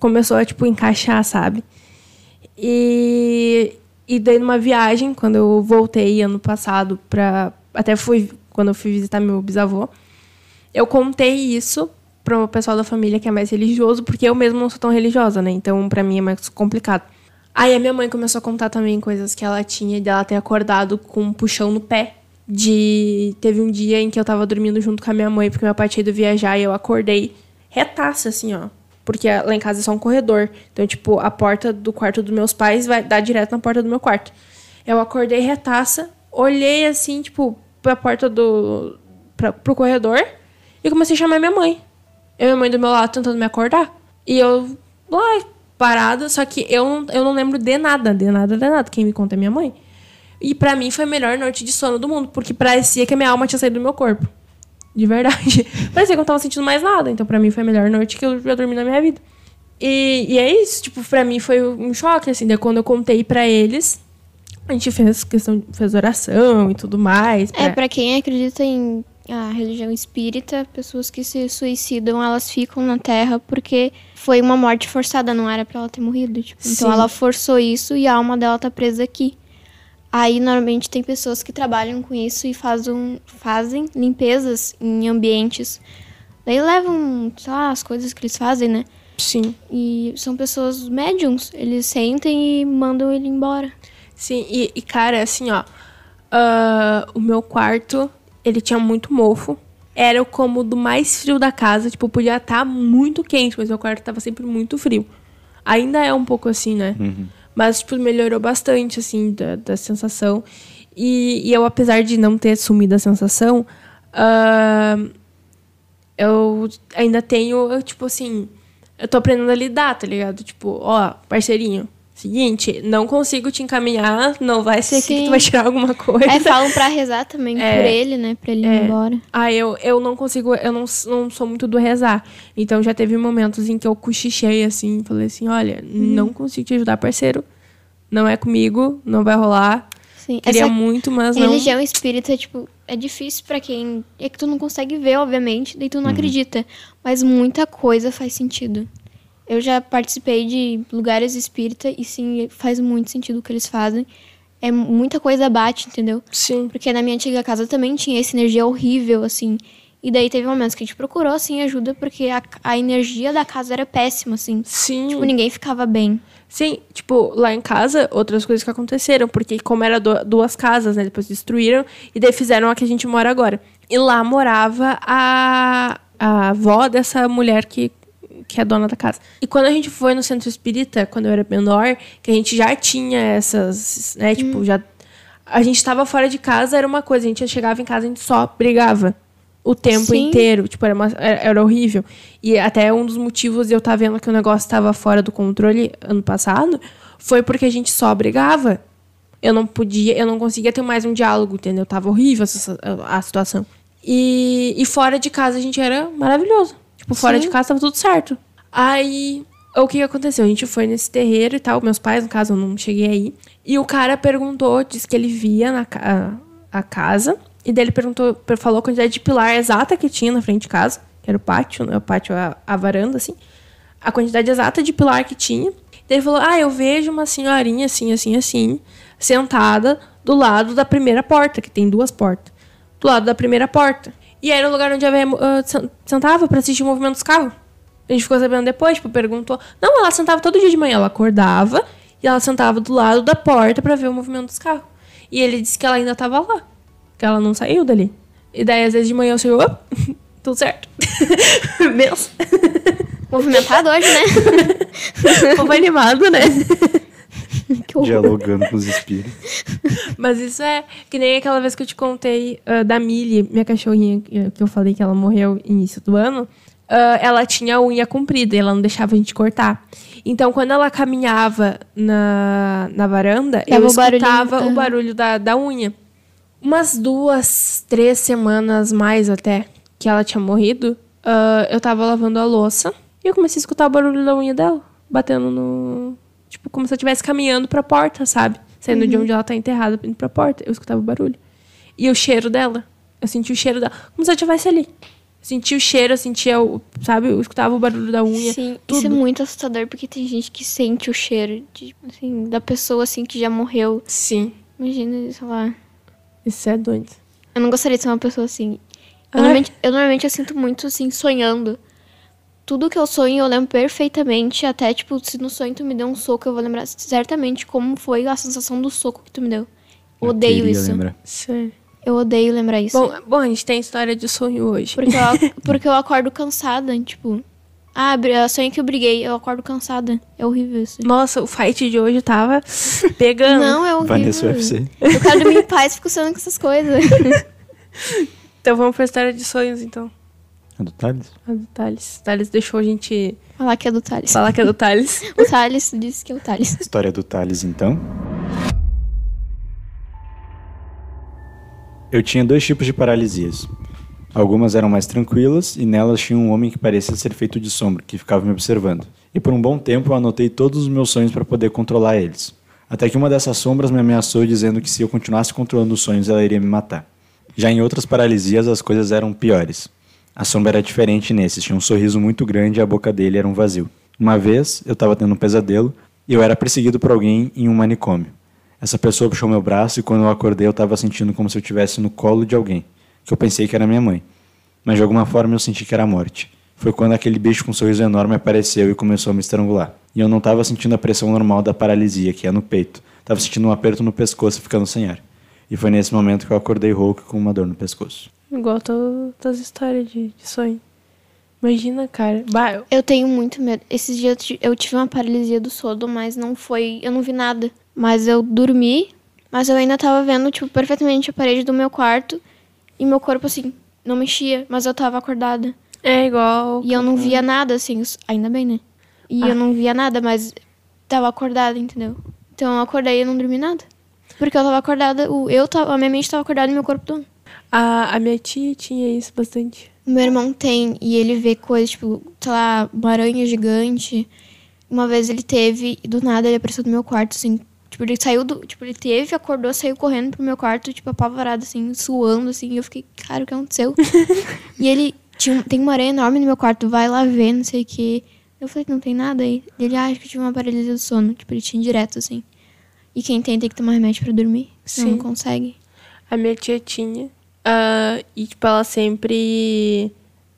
começou a, tipo, encaixar, sabe? E, e daí, numa viagem, quando eu voltei ano passado pra... Até fui, quando eu fui visitar meu bisavô, eu contei isso pro pessoal da família que é mais religioso, porque eu mesmo não sou tão religiosa, né? Então, pra mim é mais complicado. Aí a minha mãe começou a contar também coisas que ela tinha dela ter acordado com um puxão no pé. De. Teve um dia em que eu tava dormindo junto com a minha mãe, porque meu pai tinha ido viajar e eu acordei retaça, assim, ó. Porque lá em casa é só um corredor. Então, tipo, a porta do quarto dos meus pais vai dar direto na porta do meu quarto. Eu acordei retaça, olhei assim, tipo, pra porta do. Pra, pro corredor e comecei a chamar minha mãe. Eu e minha mãe do meu lado tentando me acordar. E eu lá, parada, só que eu, não- eu não lembro de nada, de nada, de nada. Quem me conta é minha mãe. E pra mim foi a melhor noite de sono do mundo, porque parecia que a minha alma tinha saído do meu corpo. De verdade. parecia que eu não tava sentindo mais nada. Então pra mim foi a melhor noite que eu já dormi na minha vida. E, e é isso, tipo, pra mim foi um choque, assim, daí quando eu contei pra eles, a gente fez questão, fez oração e tudo mais. É, pra quem acredita em a religião espírita, pessoas que se suicidam, elas ficam na Terra porque foi uma morte forçada, não era pra ela ter morrido. Tipo, então ela forçou isso e a alma dela tá presa aqui. Aí, normalmente, tem pessoas que trabalham com isso e fazem, fazem limpezas em ambientes. Daí levam, sei lá, as coisas que eles fazem, né? Sim. E são pessoas médiums. Eles sentem e mandam ele embora. Sim, e, e, cara, assim, ó. ah, o meu quarto, ele tinha muito mofo. Era o cômodo mais frio da casa. Tipo, podia estar muito quente, mas meu quarto tava sempre muito frio. Ainda é um pouco assim, né? Mas, tipo, melhorou bastante, assim, da, da sensação. E, e eu, apesar de não ter sumido a sensação, ah, eu ainda tenho, eu, tipo assim, eu tô aprendendo a lidar, tá ligado? Tipo, ó, parceirinho, seguinte, não consigo te encaminhar, não vai ser aqui que Sim. tu vai tirar alguma coisa. Aí falam pra rezar também É. por ele, né? Pra ele ir É. embora. Ah, eu, eu não consigo, eu não, não sou muito do rezar. Então já teve momentos em que eu cochichei assim, falei assim, olha, Uhum. não consigo te ajudar, parceiro. Não é comigo, não vai rolar. Sim. Queria Essa muito, mas não. religião espírita, tipo, é difícil pra quem. É que tu não consegue ver, obviamente, daí tu não acredita. Mas muita coisa faz sentido. Eu já participei de lugares espírita e sim, faz muito sentido o que eles fazem. É muita coisa bate, entendeu? Sim. Porque na minha antiga casa também tinha essa energia horrível, assim. E daí teve momentos que a gente procurou, assim, ajuda, porque a, a energia da casa era péssima, assim. Sim. Tipo, ninguém ficava bem. Sim, tipo, lá em casa, outras coisas que aconteceram, porque como era du- duas casas, né, depois destruíram, e daí fizeram a que a gente mora agora. E lá morava a, a avó dessa mulher que, que é dona da casa. E quando a gente foi no centro espírita, quando eu era menor, que a gente já tinha essas, né, tipo, já... A gente tava fora de casa, era uma coisa, a gente chegava em casa, a gente só brigava. O tempo Sim. inteiro, tipo, era, uma- era, era horrível. E até um dos motivos de eu estar vendo que o negócio estava fora do controle ano passado foi porque a gente só brigava. Eu não podia, eu não conseguia ter mais um diálogo, entendeu? Tava horrível essa, a, a situação. E, e fora de casa a gente era maravilhoso. Tipo, fora Sim. de casa tava tudo certo. Aí, o que aconteceu? A gente foi nesse terreiro e tal, meus pais, no caso, eu não cheguei aí. E o cara perguntou, disse que ele via na a, a casa. E daí ele perguntou, per- falou a quantidade de pilar exata que tinha na frente de casa, que era o pátio, né? O pátio, a, a varanda, assim. A quantidade exata de pilar que tinha. Daí ele falou: Ah, eu vejo uma senhorinha assim, assim, assim, sentada do lado da primeira porta, que tem duas portas. Do lado da primeira porta. E era o lugar onde a sen- sentava pra assistir o movimento dos carros. A gente ficou sabendo depois, tipo, perguntou. Não, ela sentava todo dia de manhã. Ela acordava e ela sentava do lado da porta pra ver o movimento dos carros. E ele disse que ela ainda tava lá. Que ela não saiu dali. E daí, às vezes, de manhã eu chego, "Opa, tudo certo. Mesmo. Movimentado hoje, né? Povo animado, né? Dialogando com os espíritos. Mas isso é que nem aquela vez que eu te contei ah, da Millie, minha cachorrinha, que que eu falei que ela morreu início do ano. ah, ela tinha a unha comprida e ela não deixava a gente cortar. Então, quando ela caminhava na, na varanda, eu Dava o escutava o barulho da, da unha. Umas duas, três semanas mais até que ela tinha morrido, ah, eu tava lavando a louça e eu comecei a escutar o barulho da unha dela, batendo no. Tipo, como se eu estivesse caminhando pra porta, sabe? Saindo Uhum. de onde ela tá enterrada, indo pra porta. Eu escutava o barulho. E o cheiro dela. Eu senti o cheiro dela. Como se eu estivesse ali. Eu senti o cheiro, eu sentia o. Sabe? Eu escutava o barulho da unha. Sim, tudo. isso é muito assustador porque tem gente que sente o cheiro de, assim, da pessoa assim que já morreu. Sim. Imagina, sei lá. Isso é doido. Eu não gostaria de ser uma pessoa assim. Eu normalmente, eu normalmente eu sinto muito assim, sonhando. Tudo que eu sonho eu lembro perfeitamente. Até, tipo, se no sonho tu me deu um soco, eu vou lembrar certamente como foi a sensação do soco que tu me deu. Eu Odeio isso. lembrar. Sério. Eu odeio lembrar isso. Bom, bom, a gente tem história de sonho hoje. Porque eu, porque eu acordo cansada, tipo. Ah, sonhei que eu briguei, eu acordo cansada. É horrível isso. Nossa, o fight de hoje tava pegando. Não, é horrível. Vanessa UFC. Eu quero dormir em paz, fico sonhando com essas coisas. Então vamos pra história de sonhos, então. É do Thales? A do Thales. Thales deixou a gente Falar que é do Thales. falar que é do Thales. O Thales disse que é o Thales. História do Thales, então. Eu tinha dois tipos de paralisias. Algumas eram mais tranquilas e nelas tinha um homem que parecia ser feito de sombra, que ficava me observando. E por um bom tempo eu anotei todos os meus sonhos para poder controlar eles. Até que uma dessas sombras me ameaçou dizendo que se eu continuasse controlando os sonhos ela iria me matar. Já em outras paralisias as coisas eram piores. A sombra era diferente nesses, tinha um sorriso muito grande e a boca dele era um vazio. Uma vez eu estava tendo um pesadelo e eu era perseguido por alguém em um manicômio. Essa pessoa puxou meu braço e quando eu acordei eu estava sentindo como se eu estivesse no colo de alguém, que eu pensei que era minha mãe. Mas de alguma forma eu senti que era a morte. Foi quando aquele bicho com um sorriso enorme apareceu e começou a me estrangular. E eu não estava sentindo a pressão normal da paralisia, que é no peito. Estava sentindo um aperto no pescoço e ficando sem ar. E foi nesse momento que eu acordei rouco com uma dor no pescoço. Igual tuas histórias de, de sonho. Imagina, cara. Bah, eu- Eu tenho muito medo. Esses dias eu ti- eu tive uma paralisia do sono, mas não foi. Eu não vi nada. Mas eu dormi, mas eu ainda tava vendo, tipo, perfeitamente a parede do meu quarto. E meu corpo, assim, não mexia, mas eu tava acordada. é igual. E eu não via nada, assim, ainda bem, né? E Ah. eu não via nada, mas tava acordada, entendeu? Então eu acordei e não dormi nada. Porque eu tava acordada, eu tava, a minha mente tava acordada e meu corpo não. A, a minha tia tinha isso bastante. O meu irmão tem, e ele vê coisas, tipo, sei lá, uma aranha gigante. Uma vez ele teve, e do nada ele apareceu no meu quarto, assim. Tipo, ele saiu do. Tipo, ele teve, acordou, saiu correndo pro meu quarto, tipo, apavorado, assim, suando, assim. E eu fiquei, cara, o que aconteceu? e ele tinha, tem uma aranha enorme no meu quarto, vai lá ver, não sei o quê. Eu falei, não tem nada aí. Ele ah, acha que eu tive uma paralisia do sono. Tipo, ele tinha direto, assim. E quem tem tem que tomar remédio pra dormir. Sim. não consegue. A minha tia tinha. Ah, e, tipo, ela sempre.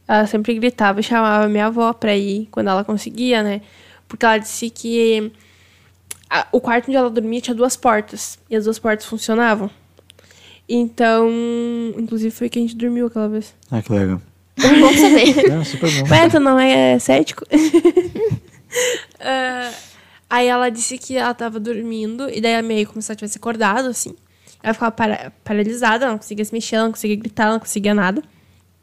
Ela sempre gritava e chamava minha avó pra ir quando ela conseguia, né? Porque ela disse que a- o quarto onde ela dormia tinha duas portas. E as duas portas funcionavam. Então, inclusive foi que a gente dormiu aquela vez. Ah, que legal. Bom saber. Não, super bom. Ué, tu não é cético? Ah, aí ela disse que ela tava dormindo, e daí a meio como se ela tivesse acordado, assim. Ela ficava para- paralisada, ela não conseguia se mexer, ela não conseguia gritar, ela não conseguia nada.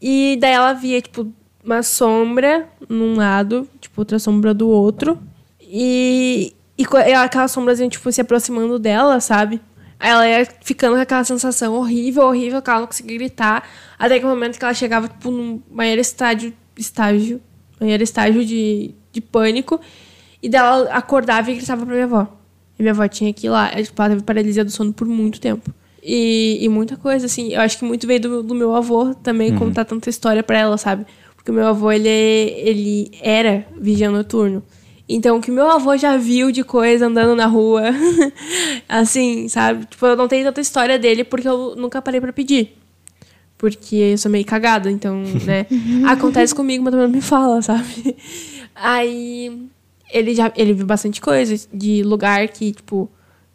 E daí ela via, tipo, uma sombra num lado, tipo, outra sombra do outro. E, e aquela sombrazinha, tipo, se aproximando dela, sabe? Aí ela ia ficando com aquela sensação horrível, horrível, que ela não conseguia gritar. Até que o momento que ela chegava, tipo, num maior estágio, estágio, maior estágio de, de pânico. E dela acordava e gritava pra minha avó. E minha avó tinha que ir lá. Ela, tipo, ela teve paralisia do sono por muito tempo. E, e muita coisa, assim. Eu acho que muito veio do, do meu avô também contar tanta história pra ela, sabe? Porque o meu avô, ele, é- ele era vigia noturno. Então, o que meu avô já viu de coisa andando na rua, assim, sabe? Tipo, eu não tenho tanta história dele porque eu nunca parei pra pedir. Porque eu sou meio cagada, então, né? Acontece comigo, mas também não me fala, sabe? Aí ele já ele viu bastante coisa de lugar que, tipo,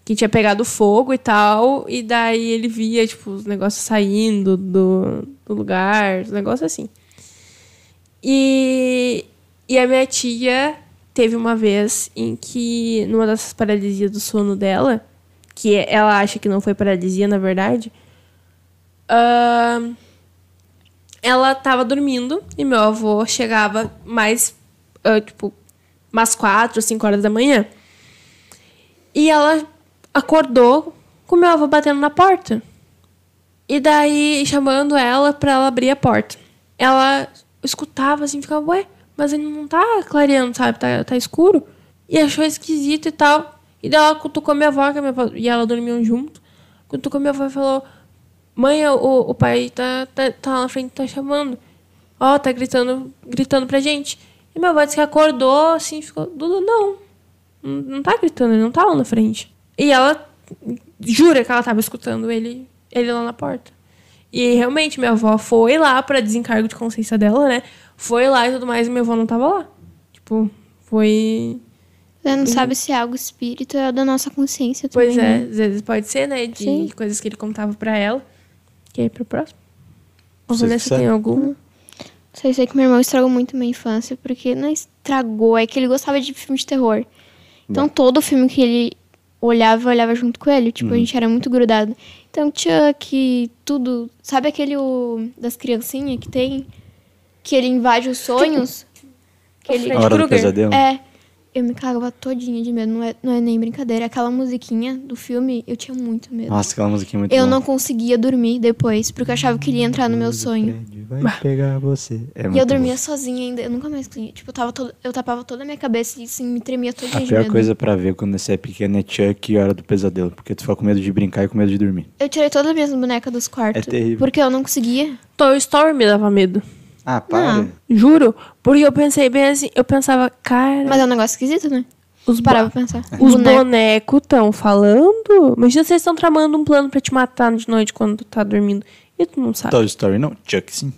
que tinha pegado fogo e tal, e daí ele via, tipo, os negócios saindo do, do lugar, os negócios assim. E, e a minha tia teve uma vez em que, numa dessas paralisias do sono dela, que ela acha que não foi paralisia, na verdade, ahn, ela tava dormindo e meu avô chegava mais, ah, tipo, umas quatro, cinco horas da manhã. E ela acordou com meu avô batendo na porta. E daí chamando ela pra ela abrir a porta. Ela escutava assim, ficava, ué, mas ele não tá clareando, sabe? Tá, tá escuro. E achou esquisito e tal. E daí ela cutucou minha avó, minha avó e ela dormiam junto. Cutucou minha avó e falou: Mãe, o, o pai tá, tá, tá lá na frente, tá chamando. Ó, tá gritando, gritando pra gente. E minha avó disse que acordou, assim, ficou, Dudu, não. Não, tá gritando, ele não tá lá na frente. E ela jura que ela tava escutando ele, ele lá na porta. E realmente, minha avó foi lá pra desencargo de consciência dela, né? foi lá e tudo mais e meu avô não tava lá. Tipo, foi. Você não sabe se é algo espírito ou é da nossa consciência também. Pois é, né? às vezes pode ser, né? De Sim. coisas que ele contava pra ela. E aí pro próximo. Que Vanessa, sabe. tem algum? Só sei que meu irmão estragou muito minha infância, porque não estragou, é que ele gostava de filme de terror. Então todo filme que ele olhava, eu olhava junto com ele. Tipo, a gente era muito grudado. Então Chuck, tudo. Sabe aquele o, das criancinhas que tem? Que ele invade os sonhos? Que ele, A hora do pesadelo? é. Eu me cagava todinha de medo, não é, não é nem brincadeira. Aquela musiquinha do filme, eu tinha muito medo. Nossa, aquela musiquinha é muito eu boa. não conseguia dormir depois, porque eu achava que ele ia entrar no meu sonho. Vai pegar você. É E eu dormia bom. sozinha ainda, eu nunca mais dormia. Tipo, eu, tava todo, eu tapava toda a minha cabeça e assim, me tremia todo A de pior medo. coisa pra ver quando você é pequeno é Chuck e Hora do Pesadelo. Porque tu fica com medo de brincar e com medo de dormir. Eu tirei todas as minhas bonecas dos quartos. É terrível. Porque eu não conseguia. Toy Story me dava medo. Ah, para. Não. Juro. Porque eu pensei bem assim, eu pensava, cara, Mas é um negócio esquisito, né? os, Parava pra pensar. os Boneco. bonecos estão falando. Imagina vocês estão tramando um plano pra te matar de noite quando tu tá dormindo. E tu não sabe. Toy Story não, Chuck sim.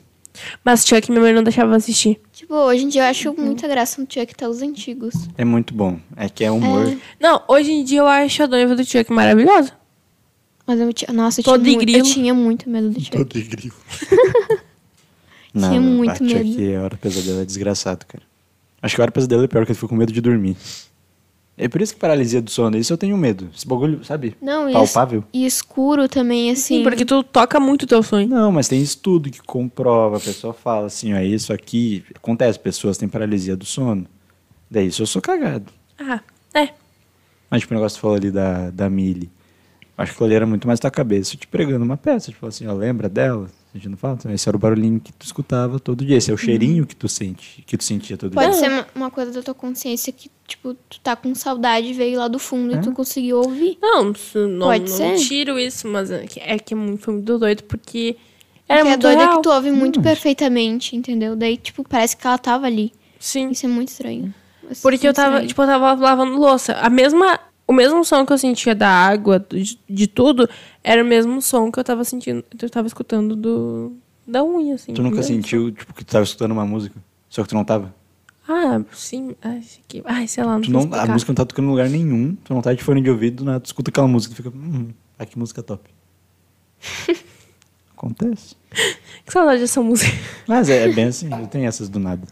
Mas Chuck, minha mãe não deixava assistir. Tipo, hoje em dia eu acho muita graça no Chuck até os antigos. É muito bom. É que é humor. Não, hoje em dia eu acho a noiva do Chuck maravilhosa. Mas eu tinha. Nossa, eu, Todo tinha, muito, eu tinha muito medo do Chuck. Todo grilo. Não, Tinha muito medo. a Hora do Pesadelo é desgraçado, cara. Acho que a Hora do Pesadelo é pior, porque eu fico com medo de dormir. É por isso que paralisia do sono, isso eu tenho medo. Esse bagulho, sabe? Não, e, es- Palpável. e escuro também, assim. Sim, porque tu toca muito o teu sonho. Não, mas tem estudo que comprova, a pessoa fala assim, ó, isso aqui acontece, pessoas têm paralisia do sono. Daí isso eu sou cagado. Ah, é. Mas tipo, o negócio que tu falou ali da, da Millie. Acho que ali era muito mais tua cabeça te pregando uma peça. Tipo assim, ó, lembra dela? A gente não fala? Então, esse era o barulhinho que tu escutava todo dia. Esse é o cheirinho que tu sente, que tu sentia todo Pode dia. ser uma, coisa da tua consciência que, tipo, tu tá com saudade e veio lá do fundo É. e tu conseguiu ouvir. Não, isso não, Pode não ser. tiro isso, mas é que, é que é muito, foi muito doido, porque era Porque é muito doido é real. que tu ouve muito perfeitamente, entendeu? Daí, tipo, parece que ela tava ali. Sim, Isso é muito estranho. Isso porque é eu tava, estranho. tipo, eu tava lavando louça. A mesma, o mesmo som que eu sentia da água, de, de tudo, era o mesmo som que eu tava sentindo, que eu tava escutando do, da unha, assim. Tu nunca sentiu, tipo, que tu tava escutando uma música, só que tu não tava? Ah, sim. Ai, aqui. Ai, sei lá, não Tu não, a música não tá tocando em lugar nenhum, tu não tá de fone de ouvido, nada, tu escuta aquela música, tu fica, hum, ah, que música top. Acontece. Que saudade dessa música. Mas é, é bem assim, eu tenho essas do nada.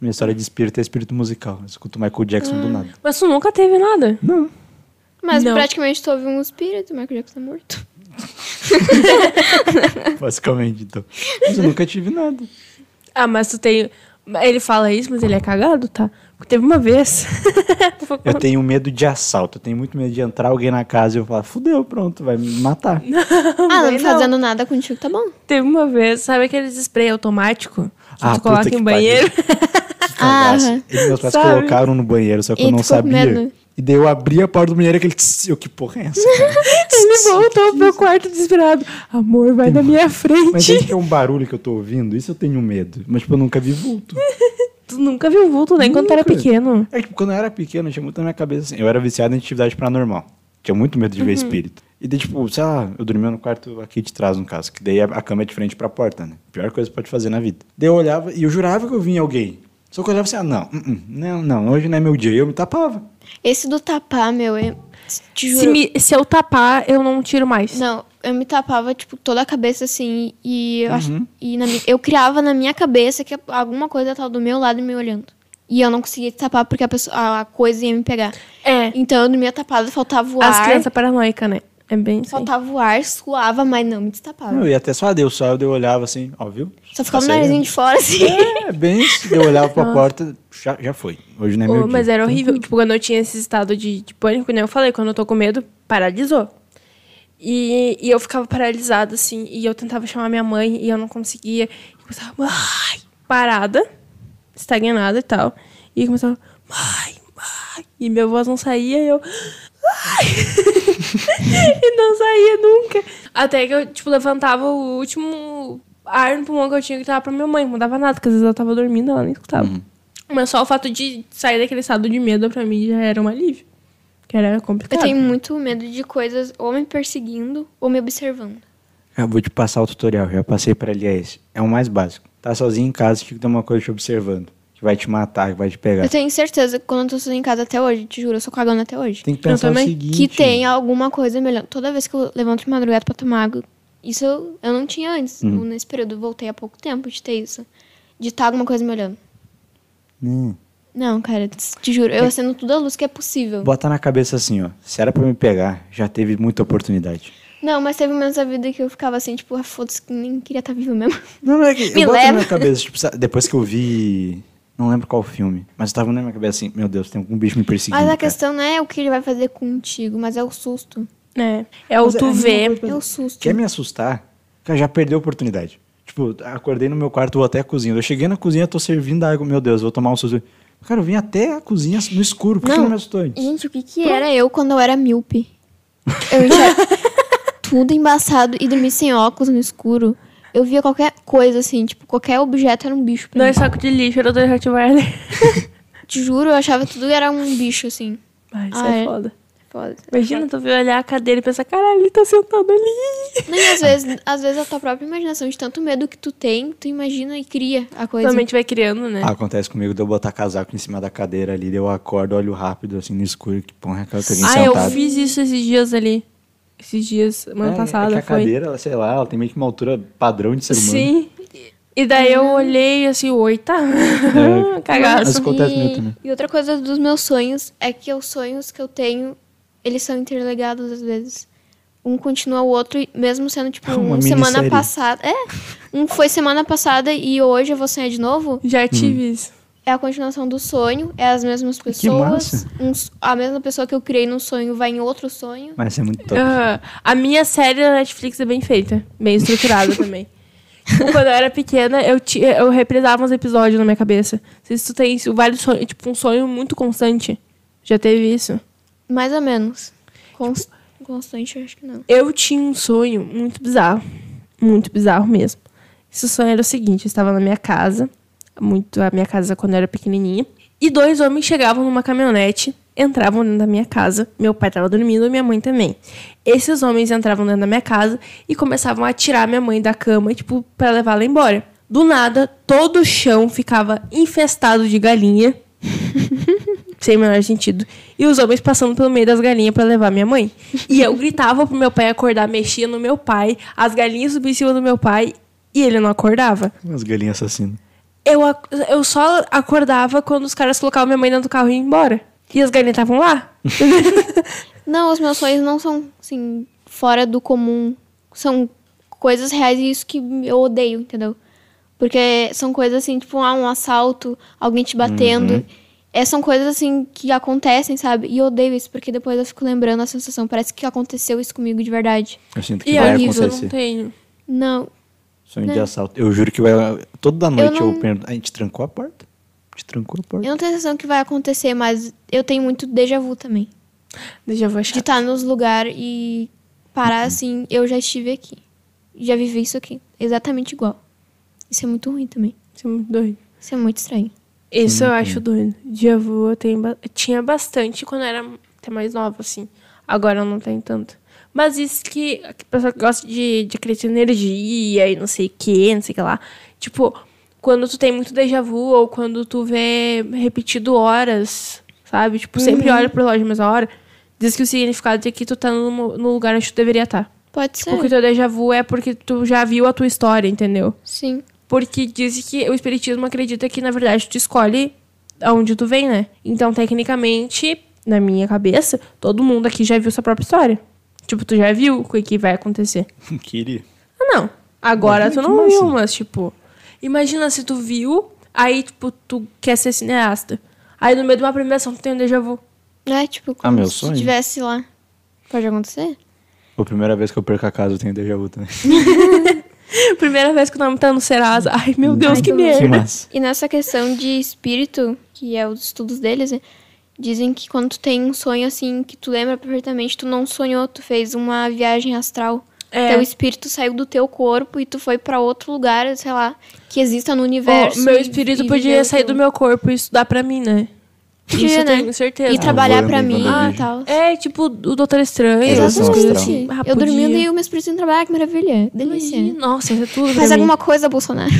Minha história de espírito é espírito musical. Eu escuto Michael Jackson do nada. Mas tu nunca teve nada. Não. Mas Não. praticamente tu ouve um espírito, o Michael Jackson tá morto. Basicamente, então. Mas eu nunca tive nada. Ah, mas tu tem. Ele fala isso, mas ele é cagado, tá? Porque teve uma vez. Eu tenho medo de assalto. Eu tenho muito medo de entrar alguém na casa e eu falar, fudeu, pronto, vai me matar. ah, não não. fazendo nada contigo, tá bom. Teve uma vez, sabe aqueles spray automático que Ah, tu coloca em banheiro? Ah. Eles meus pais colocaram no banheiro, só que E eu não sabia. E daí eu abri a porta do banheiro e aquele tss, eu, que porra é essa? Ele voltou pro meu quarto desesperado. Amor, vai na minha Mas frente. desde que é um barulho que eu tô ouvindo, isso eu tenho medo. Mas tipo, eu nunca vi vulto. Tu nunca viu vulto, nem quando tu era Nunca. pequeno. É que tipo, quando eu era pequeno, tinha muito na minha cabeça assim. Eu era viciado em atividade paranormal. Tinha muito medo de Uhum. ver espírito. E daí, tipo, sei lá, eu dormia no quarto aqui de trás, no caso, que daí a a cama é de frente pra porta, né? Pior coisa que pode fazer na vida. Daí eu olhava e eu jurava que eu vinha alguém. Só que eu olhava assim, ah, não, uh, uh, não, não, hoje não é meu dia. E eu me tapava. Esse do tapar, meu, eu te juro. Se, me- se eu tapar, eu não tiro mais. Não, eu me tapava, tipo, toda a cabeça assim, e eu, Uhum. e na eu criava na minha cabeça que alguma coisa tava do meu lado me olhando. E eu não conseguia tapar porque a, pessoa, a coisa ia me pegar. É. Então eu dormia tapada, faltava o As ar. crianças paranoicas, né? É bem assim. Faltava o ar, suava, mas não me destapava. Eu ia até só Deus, só eu olhava assim, ó, viu? Só ficava o Tá narizinho saindo. de fora, assim. É, bem isso. Eu olhava pra porta, já, já foi. Hoje não é meu mas dia. era horrível. Tipo, quando eu tinha esse estado de, de pânico, né? Eu falei, quando eu tô com medo, paralisou. E, e eu ficava paralisada, assim, e eu tentava chamar minha mãe e eu não conseguia. E começava, mãe, parada, estagnada e tal. E eu começava, mãe, mãe. E minha voz não saía e eu. Ai! e não saía nunca. Até que eu, tipo, levantava o último ar no pulmão que eu tinha que tava pra minha mãe. Não mudava nada, porque às vezes ela tava dormindo ela nem escutava. Mas só o fato de sair daquele estado de medo pra mim já era um alívio. Que era Eu complicado. tenho muito medo de coisas ou me perseguindo ou me observando. Eu vou te passar o tutorial, já passei pra ele, é esse. É o mais básico. Tá sozinho em casa, tinha que ter uma coisa te observando. Que vai te matar, que vai te pegar. Eu tenho certeza que quando eu tô sozinha em casa até hoje, te juro, eu sou cagando até hoje. Tem que pensar o também. seguinte. Que tem alguma coisa melhor. Toda vez que eu levanto de madrugada pra tomar água, isso eu, eu não tinha antes. Uhum. Nesse período, eu voltei há pouco tempo de ter isso. De estar alguma coisa me olhando. Hum. Não, cara, te juro, eu acendo tudo a luz que é possível. Bota na cabeça assim, ó. Se era pra me pegar, já teve muita oportunidade. Não, mas teve momentos da vida que eu ficava assim, tipo, ah, foda-se, que nem queria estar vivo mesmo. Não, não é que Me eu boto leva. na minha cabeça, tipo, depois que eu vi. Não lembro qual filme, mas tava na minha cabeça assim, meu Deus, tem algum bicho me perseguindo. Mas a cara. questão não é o que ele vai fazer contigo, mas é o susto. É. É o Mas é tu mesma vê. É o susto. Quer me assustar? Cara, já perdeu a oportunidade. Tipo, acordei no meu quarto, vou até a cozinha. Eu cheguei na cozinha, tô servindo água, meu Deus, vou tomar um susto. Cara, eu vim até a cozinha no escuro, por que Não. não me assustou antes? Gente, o que que era eu quando eu era míope? Eu enxergava tudo embaçado e dormia sem óculos no escuro. Eu via qualquer coisa, assim, tipo, qualquer objeto era um bicho pra. Dois sacos de lixo, era dois Rottweiler. Te juro, eu achava tudo era um bicho, assim. Ai, isso Ah, é, é? foda. Foda. Imagina tu ver olhar a cadeira e pensar, caralho, ele tá sentado ali. Nem às vezes, às vezes a tua própria imaginação, de tanto medo que tu tem, tu imagina e cria a coisa. Mente vai criando, né? Ah, acontece comigo de eu botar casaco em cima da cadeira ali, eu acordo, olho rápido, assim, no escuro, que porra é aquela que eu vim Ah, eu fiz isso esses dias ali. Esses dias, semana É, passada, é que a foi. cadeira, ela, sei lá, ela tem meio que uma altura padrão de ser humano. Sim. E daí eu olhei assim, oi, tá? É. Cagaço. Mas acontece comigo também. E outra coisa dos meus sonhos é que os sonhos que eu tenho, eles são interligados às vezes. Um continua o outro, e mesmo sendo tipo Uma um semana passada. É. Um foi semana passada e hoje eu vou sonhar de novo. Já tive isso. É a continuação do sonho, é as mesmas pessoas. massa. um a mesma pessoa que eu criei num sonho vai em outro sonho. Mas é muito top. Ah, a minha série da Netflix é bem feita, bem estruturada também. Tipo, Quando eu era pequena, eu, ti- eu reprisava uns episódios na minha cabeça. Não sei se tu tem vários sonhos, tipo, um sonho muito constante. Já teve isso? Mais ou menos. Cons- Constante, eu acho que não. Eu tinha um sonho muito bizarro. Muito bizarro mesmo. Esse sonho era o seguinte: eu estava na minha casa, muito a minha casa quando eu era pequenininha, e dois homens chegavam numa caminhonete, entravam dentro da minha casa. Meu pai estava dormindo e minha mãe também. Esses homens entravam dentro da minha casa e começavam a tirar minha mãe da cama, tipo, para levá-la embora. Do nada, todo o chão ficava infestado de galinha. Sem o menor sentido. E os homens passando pelo meio das galinhas pra levar minha mãe. E eu gritava pro meu pai acordar, mexia no meu pai, as galinhas subiam em cima do meu pai e ele não acordava. Umas galinhas assassinas. Eu, eu só acordava quando os caras colocavam minha mãe dentro do carro e iam embora. E as galinhas estavam lá. Não, os meus sonhos não são, assim, fora do comum. São coisas reais e isso que eu odeio, entendeu? Porque são coisas assim, tipo, ah, um assalto, alguém te batendo. É, são coisas assim que acontecem, sabe? E eu odeio isso, porque depois eu fico lembrando a sensação. Parece que aconteceu isso comigo de verdade. Eu sinto que E vai aí, isso eu não acontecer. tenho. Não. Sonho de assalto. Eu juro que vai. Toda noite eu, não- pergunto. A gente trancou a porta? A gente trancou a porta. Eu não tenho a sensação que vai acontecer, mas eu tenho muito déjà vu também. Deixa eu De achar. estar nos lugares e parar assim, eu já estive aqui. Já vivi isso aqui. Exatamente igual. Isso é muito ruim também. Isso é muito doido. Isso é muito estranho. Isso eu acho doido. Dia vu eu tenho ba- tinha bastante quando eu era até mais nova, assim. Agora eu não tenho tanto. Mas isso que a pessoa que gosta de, de acreditar em energia e não sei o que, não sei o que lá. Tipo, quando tu tem muito déjà vu ou quando tu vê repetido horas, sabe? Tipo, sempre olha pro relógio mesma hora. Diz que o significado é que tu tá no, no lugar onde tu deveria estar. Pode ser. Tipo, que o teu déjà vu é porque tu já viu a tua história, entendeu? Sim. Porque diz que o espiritismo acredita que, na verdade, tu escolhe aonde tu vem, né? Então, tecnicamente, na minha cabeça, todo mundo aqui já viu sua própria história. Tipo, tu já viu o que vai acontecer. Queria. Ah, não. Agora Imagina tu não viu, mas, tipo... Imagina se tu viu, aí, tipo, tu quer ser cineasta. Aí, no meio de uma premiação, tu tem um déjà vu. É, tipo, como meu se sonho? estivesse lá. Pode acontecer? A primeira vez que eu perco a casa, eu tenho déjà vu também. Primeira vez que o nome tá no Serasa. Ai, meu Deus, Ai, que que merda. E nessa questão de espírito, que é os estudos deles, né, dizem que quando tu tem um sonho assim, que tu lembra perfeitamente, tu não sonhou, tu fez uma viagem astral. É. Teu espírito saiu do teu corpo e tu foi pra outro lugar, sei lá, que exista no universo. Ó, meu e- espírito e podia viveu sair do meu corpo e estudar pra mim, né? Podia, Isso eu né? tenho certeza. E trabalhar Wanda pra mim e WandaVision. tal. É, tipo o Doutor Estranho. Essas coisas astral. assim. Ah, eu dormindo e o meu espírito indo trabalhar, que maravilha. Delícia. Nossa, isso é tudo Faz pra mim. alguma coisa, Bolsonaro.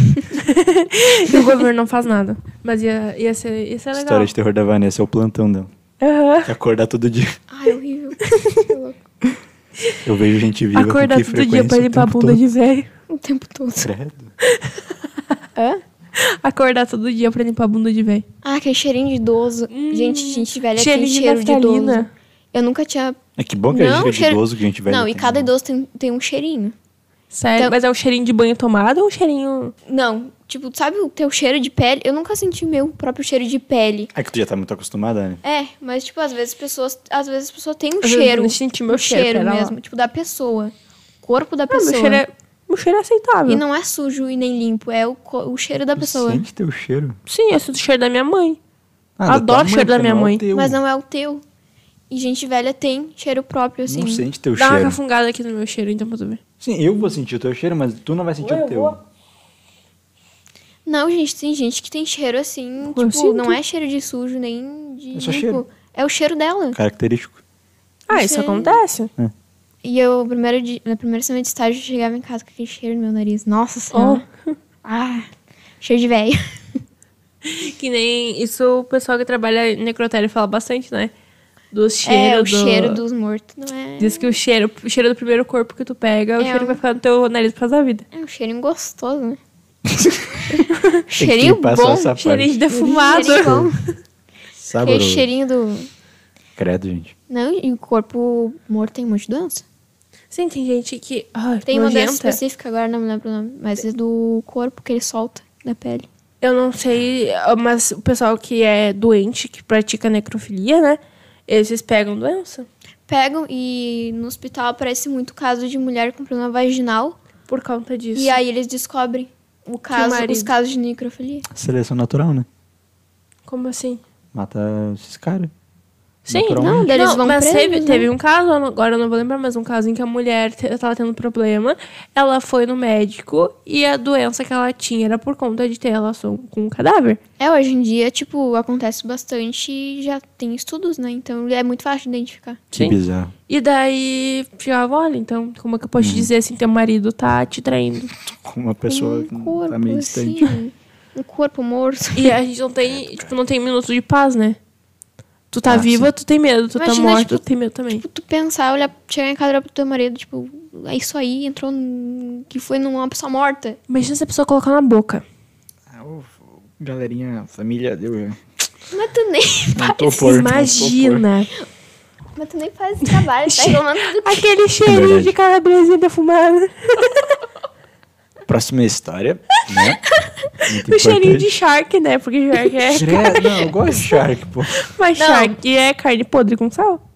E o governo não faz nada. Mas ia, ia, ser, ia ser A legal. história de terror da Vanessa é o plantão dela. Aham. Acordar todo dia. Ai, horrível. Eu vejo gente viva Acordar com que todo dia pra o limpar a tempo bunda todo. de velho. o tempo todo. Credo. Hã? Acordar todo dia pra limpar a bunda de velho. Ah, aquele cheirinho de idoso. gente, gente velha Cheirinho tem de cheiro de idoso. naftalina. Eu nunca tinha... É que bom que a Não, gente é cheiro- idoso, que a gente velho Não, e cada idoso tem, tem um cheirinho. Sério? Então- Mas é um cheirinho de banho tomado ou um cheirinho. Não, tipo, sabe o teu cheiro de pele? Eu nunca senti meu próprio cheiro de pele. É que tu já tá muito acostumada, né? É, mas tipo, às vezes pessoas, às vezes a pessoa tem um Às cheiro. eu senti meu um cheiro, cheiro pera lá. mesmo, tipo da pessoa. Corpo da Ah, pessoa. meu cheiro é. Meu cheiro é aceitável. E não é sujo e nem limpo, é o, o cheiro da Tu pessoa. Sente teu cheiro. Sim, eu sinto o cheiro da minha mãe. Ah, Adoro tua o cheiro da minha é mãe. teu. Mas não é o teu. E gente velha tem cheiro próprio, assim. Não sente teu Dá uma cheiro. cafungada aqui no meu cheiro, então pra tu ver. Sim, eu vou sentir o teu cheiro, mas tu não vai sentir Ué, o eu teu. vou. Não, gente, tem gente que tem cheiro assim, Eu tipo, não é cheiro de sujo, nem de É só limpo. cheiro. É o cheiro dela. Característico. Ah, isso Cheiro. acontece. E eu, primeiro dia- na primeira semana de estágio, eu chegava em casa com aquele cheiro no meu nariz. Nossa senhora. Ah, cheiro de velho. Que nem isso o pessoal que trabalha em necrotério fala bastante, né? Do É, cheiro. o do... cheiro dos mortos, não é... Diz que o cheiro, o cheiro do primeiro corpo que tu pega é o É cheiro que um- vai ficar no teu nariz por causa da vida. É um cheirinho gostoso, né? Cheirinho que bom. essa Cheirinho de defumado. Cheirinho bom. Saboroso. Aquele cheirinho do... Credo, gente. Não, e o corpo morto tem um monte de doença. Sim, tem gente que. Ai, Tem uma doença nojenta. específica, agora não me lembro o nome, mas é do corpo que ele solta da pele. Eu não sei, mas o pessoal que é doente, que pratica necrofilia, né? Esses pegam doença. Pegam e no hospital aparece muito caso de mulher com problema vaginal. Por conta disso. E aí eles descobrem o caso, os casos de necrofilia. Seleção natural, né? Como assim? Mata esses caras. Sim, não, eles Não, vão mas presos, teve, né? teve um caso, agora eu não vou lembrar, mas um caso em que a mulher te- tava tendo problema, ela foi no médico e a doença que ela tinha era por conta de ter relação com o cadáver. É, hoje em dia, tipo, acontece bastante e já tem estudos, né? Então é muito fácil de identificar. Que bizarro. E daí ficava, olha, então, como é que eu posso te dizer assim, teu marido tá te traindo? Com uma pessoa um que corpo, tá meio distante. assim, um corpo morto. E a gente não tem, tipo, não tem minuto de paz, né? Tu tá Ah, viva, tu tem medo, tu Imagina, tá morto, tipo, tu tem medo também. Tipo, tu pensar, olhar, chegar em casa olhar pro teu marido, tipo, é isso aí, entrou num- que foi numa pessoa morta. Imagina se a pessoa colocar na boca. Ah, ô, Galerinha, família, deu. Mas tu nem, Não tô por. Imagina. mas tu nem faz esse trabalho, tá reclamando. Aquele cheirinho verdade. de calabresinha defumada. Próxima história, né? Muito O cheirinho de shark, né? Porque shark é. Credo, Não, eu gosto de Shark, pô. Mas Não. shark é carne podre com sal.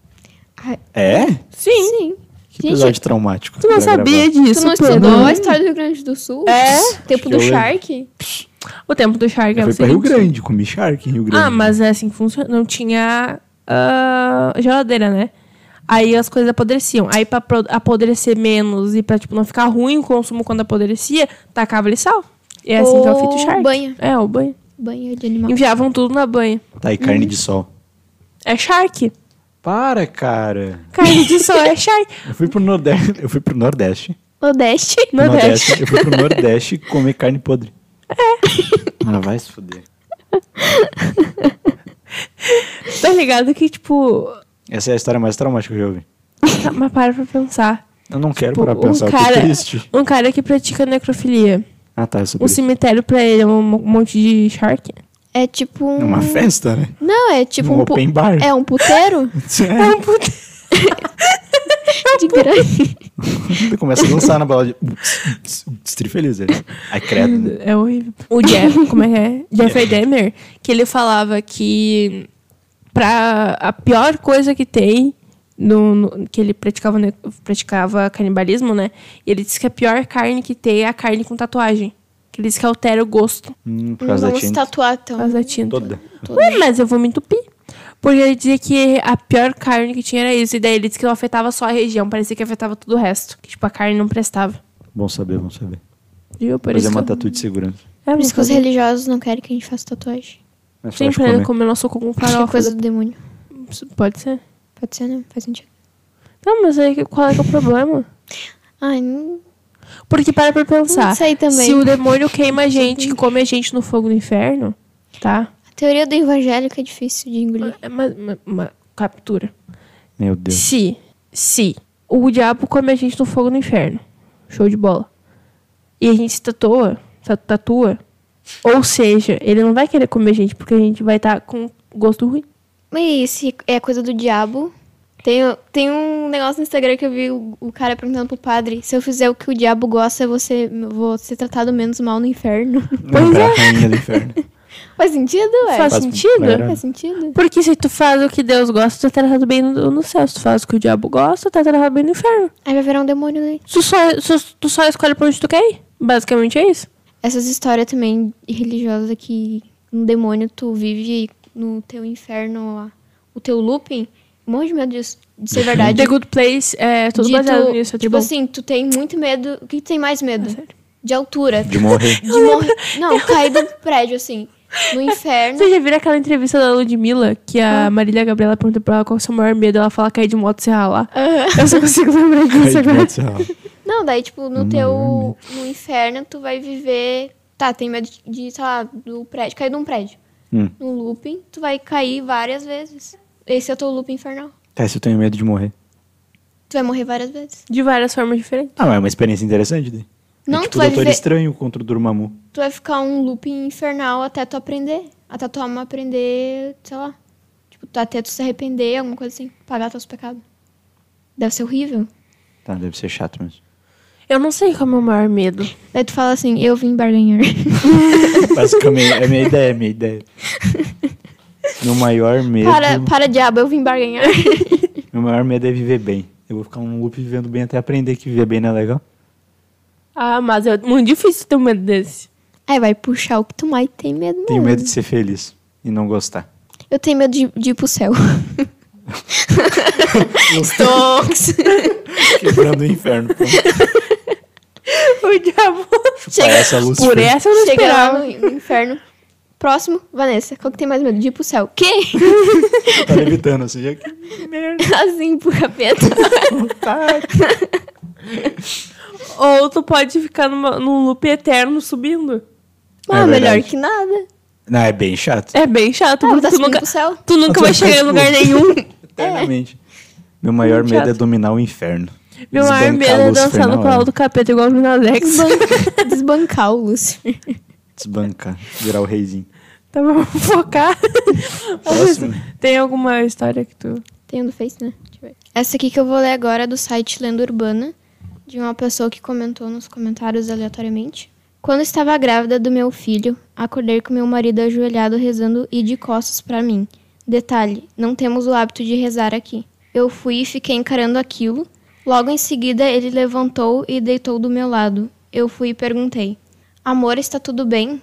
É? Sim. Sim. Que episódio traumático. Tu não pra sabia gravar. disso? Tu não estudou a história do Rio Grande do Sul? É? Tempo do Shark? O tempo do shark Eu é o fui pra Rio seguinte. Grande, comi Shark em Rio Grande. Ah, mas é assim que funciona. Não tinha ah, geladeira, né? Aí as coisas apodreciam. Aí pra apodrecer menos e pra, tipo, não ficar ruim o consumo quando apodrecia, tacava ali sal. E é assim que é o feito Ou shark. banha. É, o banho. Banho de animal. Enviavam tudo na banha. Tá, e carne de sol. É shark. Para, cara. Carne de sol é shark. Eu fui pro Nordeste. Eu fui pro Nordeste. Nordeste. Nordeste. Eu fui pro Nordeste comer carne podre. É. Ah, vai se fuder. Tá ligado que, tipo... Essa é a história mais traumática que eu já ouvi. Mas para pra pensar. Eu não quero Tipo, parar pra pensar, um eu tô cara, triste. um cara que pratica necrofilia. Ah, tá, é Um isso. cemitério pra ele é um mo- monte de shark. É tipo um... É uma festa, né? Não, é tipo Um um... open bar. É um puteiro É um puto. de grande. Começa a dançar na bola de... Estri feliz, ele. Ai, credo. né? É horrível. O Jeff, como é que é? Jeffrey Dahmer, que ele falava que pra a pior coisa que tem no, no- que ele praticava praticava canibalismo, né? E ele disse que a pior carne que tem é a carne com tatuagem. Que ele disse que altera o gosto Hum, por Não causa da vamos tinta. tatuar, então. por causa da tinta. Toda. Ué, mas eu vou me entupir. Porque ele dizia que a pior carne que tinha era isso. E daí ele disse que não afetava só a região, parecia que afetava tudo o resto. Que, tipo, a carne não prestava. Bom saber, bom saber. Viu? Por Fazer isso uma que... tatu de segurança. É, Por isso que os religiosos não querem que a gente faça tatuagem. Mas Sim, pode pra ele comer. comer nosso com Acho que é farofa. coisa do demônio. Pode ser. Pode ser, né? Faz sentido. Não, mas aí qual é que é o problema? Ai, não, Porque para pra pensar. não sei também. Se o demônio queima a gente, que come a gente no fogo do inferno, tá? A teoria do evangélico é difícil de engolir. É uma, uma- uma captura. Meu Deus. Se, se o diabo come a gente no fogo do inferno, show de bola, e a gente se tatua, ta- tatua, ou seja, ele não vai querer comer a gente porque a gente vai estar com gosto ruim. Mas se é coisa do diabo. Tem, tem um negócio no Instagram que eu vi o, o cara perguntando pro padre: se eu fizer o que o diabo gosta, você vou ser tratado menos mal no inferno. Pois é. do inferno. Faz sentido, ué? Faz Faz- sentido? Era- Faz sentido. Porque se tu faz o que Deus gosta, tu tá tratado bem no, no céu. Se tu faz o que o diabo gosta, tu tá tratado bem no inferno. Aí vai virar um demônio daí. Tu só, só- tu só escolhe pra onde tu quer ir. Basicamente é isso. Essas histórias também religiosas que um demônio tu vive no teu inferno lá. O teu looping. Um monte de medo disso. De ser verdade. The Good Place é tudo De baseado tu- nisso. É tipo bom. assim, tu tem muito medo. O que tu tem mais medo? É de altura. De morrer. De morrer. Não, cair do prédio, assim. No inferno. Você já viu aquela entrevista da Ludmilla que a Marília Gabriela pergunta pra ela qual é o seu maior medo? Ela fala cair de moto e se ralar. Eu só consigo lembrar disso agora. Não, daí, tipo, no teu. No inferno, tu vai viver. Tá, tem medo de, sei lá, do prédio. Cair de um prédio. Hum. No looping, tu vai cair várias vezes. Esse é o teu loop infernal. Tá, se eu tenho medo de morrer. Tu vai morrer várias vezes. De várias formas diferentes. Ah, mas é uma experiência interessante. Daí. Não, é tu tipo vai Doutor viver. Estranho contra o Dormammu. Tu vai ficar um looping infernal até tu aprender. Até tu ama aprender, sei lá. Tipo, até tu se arrepender, alguma coisa assim. Pagar teus pecados. Deve ser horrível. Tá, deve ser chato mesmo. Eu não sei qual é o meu maior medo. Daí tu fala assim, eu vim barganhar. Basicamente, é minha ideia, é minha ideia. Meu maior medo. para, para diabo, eu vim barganhar. Meu maior medo é viver bem. Eu vou ficar um loop vivendo bem até aprender que viver bem não é legal. Ah, mas é muito difícil ter um medo desse. Aí vai puxar o que tu mais tem medo Tenho medo de ser feliz e não gostar. Eu tenho medo de, de ir pro céu. Stonks. Quebrando o inferno. pronto. O diabo. Chupar essa luz. Por essa eu não Chega lá esperava. no, no inferno. Próximo, Vanessa. Qual que tem mais medo? De ir pro céu. Quê? Tá levitando assim. Já... Que merda. assim pro capeta. Ou tu pode ficar numa, num loop eterno subindo. Ah, É melhor que nada. Não, é bem chato. É bem chato, Ah, tá tu nunca, pro céu. tu nunca Tu vai chegar em lugar nenhum. Eternamente. Meu maior Muito medo é chato. dominar o inferno. Meu maior medo é dançar no colo do capeta, igual o Minadex. Desban- Desbancar o Lúcifer. Desbancar. Virar o reizinho. Tá, vamos focar. Próximo. Tem alguma história que tu... Tem um do Face, né? Deixa eu ver. Essa aqui que eu vou ler agora é do site Lenda Urbana, de uma pessoa que comentou nos comentários aleatoriamente. Quando estava grávida do meu filho, acordei com meu marido ajoelhado rezando e de costas para mim. Detalhe, não temos o hábito de rezar aqui. Eu fui e fiquei encarando aquilo. Logo em seguida, ele levantou e deitou do meu lado. Eu fui e perguntei: Amor, está tudo bem?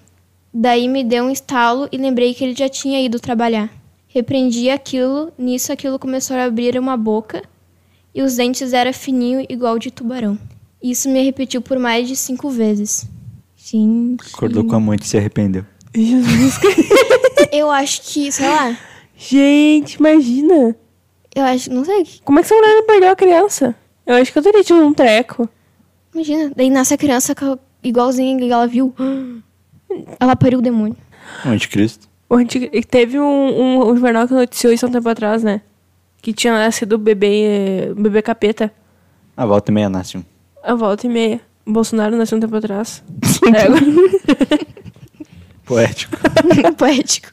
Daí me deu um estalo e lembrei que ele já tinha ido trabalhar. Repreendi aquilo, nisso aquilo começou a abrir uma boca e os dentes era fininho igual de tubarão. Isso me repetiu por mais de cinco vezes. Gente. Acordou com a mãe que se arrependeu. Jesus Cristo. Eu acho que, sei lá, Gente, imagina. eu acho, não sei, Como é que essa mulher não perdeu a criança? Eu acho que eu teria tido um treco. imagina. Daí nasce a criança igualzinha que ela viu. Ela pariu o demônio. O anticristo. O e Teve um, um, um jornal que noticiou isso há um tempo atrás, né? Que tinha nascido o bebê, o bebê capeta. A volta e meia nasce um. A volta e meia. O Bolsonaro nasceu um tempo atrás. É, Poético. Poético.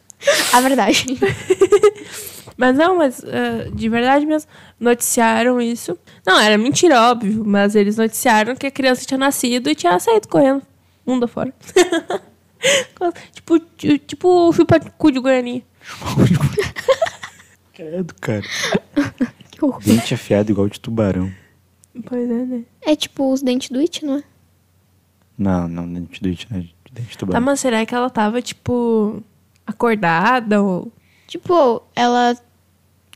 A verdade. Mas não, mas eh, de verdade mesmo, noticiaram isso. Não, era mentira, óbvio, mas eles noticiaram que a criança tinha nascido e tinha saído correndo. Mundo afora. tipo, ti- tipo chupa cu de Guarani. Credo, cara. Que horror. Dente afiado igual de tubarão. Pois é, né? É tipo os dentes do It, não é? Não, não, dente do it, né? Dente de Tá, tubarão. mas será que ela tava, tipo, acordada ou. Tipo, ela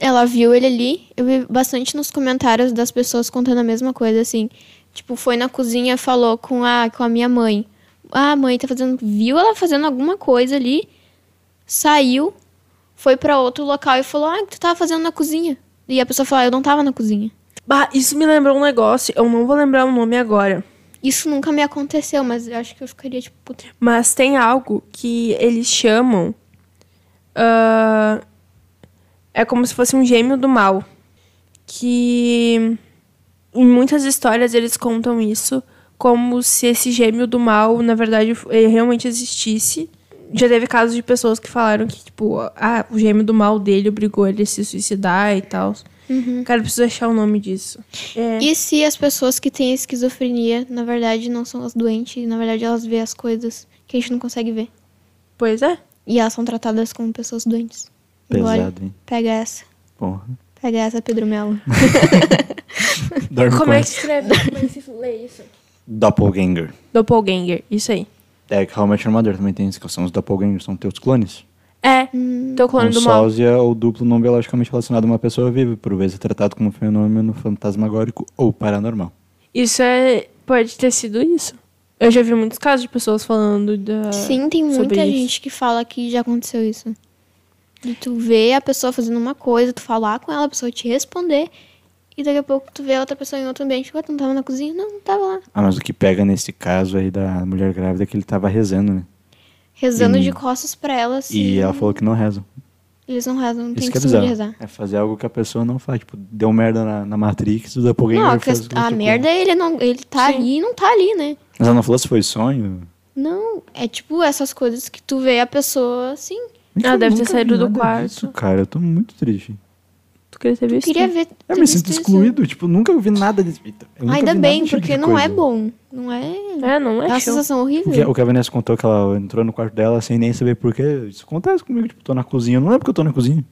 ela viu ele ali. Eu vi bastante nos comentários das pessoas contando a mesma coisa, assim. Tipo, foi na cozinha, falou com a, com a minha mãe. Ah, a mãe tá fazendo. Viu ela fazendo alguma coisa ali. saiu, foi pra outro local e falou: Ah, o que tu tava fazendo na cozinha? E a pessoa falou: ah, Eu não tava na cozinha. Bah, isso me lembrou um negócio, eu não vou lembrar o nome agora. Isso nunca me aconteceu, mas eu acho que eu ficaria tipo. puta. Mas tem algo que eles chamam. Ah, é como se fosse um gêmeo do mal. Que em muitas histórias eles contam isso como se esse gêmeo do mal, na verdade, ele realmente existisse. Já teve casos de pessoas que falaram que, tipo, ah, o gêmeo do mal dele obrigou ele a se suicidar e tal. Cara, eu preciso achar o nome disso. É. E se as pessoas que têm esquizofrenia, na verdade, não são as doentes, na verdade, elas veem as coisas que a gente não consegue ver. Pois é. E elas são tratadas como pessoas doentes. Pesado, hein? Pega essa. Porra. Pega essa, Pedro Melo. Dorme Como com é que escreve? Como é que se lê isso? Doppelganger. Doppelganger, isso aí. É que realmente o Armador também tem isso, que são os doppelgangers, são teus clones. É, teu clone um do mal. sósia ou duplo não biologicamente relacionado a uma pessoa viva, por vezes tratado como um fenômeno fantasmagórico ou paranormal. Isso é. Pode ter sido isso. Eu já vi muitos casos de pessoas falando da. Sim, tem muita isso. gente que fala que já aconteceu isso. De tu ver a pessoa fazendo uma coisa, tu falar com ela, a pessoa te responder, e daqui a pouco tu vê outra pessoa em outro ambiente. Ué, tu não tava na cozinha? Não, não tava lá. Ah, mas o que pega nesse caso aí da mulher grávida é que ele tava rezando, né? Rezando Hum. de costas pra ela, assim. E ela falou que não rezam. Eles não rezam, não tem é costume de rezar. É fazer algo que a pessoa não faz. Tipo, deu merda na, na Matrix, o doppelganger Não, a, faz a tipo- merda é ele não. Ele tá Sim. ali e não tá ali, né? Mas ela não falou se foi sonho? Não, é tipo essas coisas que tu vê a pessoa assim. Ah, Eu deve ter saído do quarto. disso, cara, eu tô muito triste. Tu queria ter Eu visto? queria ver. Eu me sinto visto isso. excluído, tipo, nunca vi nada desse. Eu Ainda bem, tipo porque de não é coisa. bom. Não é. É, não É é uma show. sensação O que, horrível. o que a Vanessa contou que ela entrou no quarto dela sem nem saber porquê. Isso acontece comigo, tipo, tô na cozinha. Eu não lembro que eu tô na cozinha.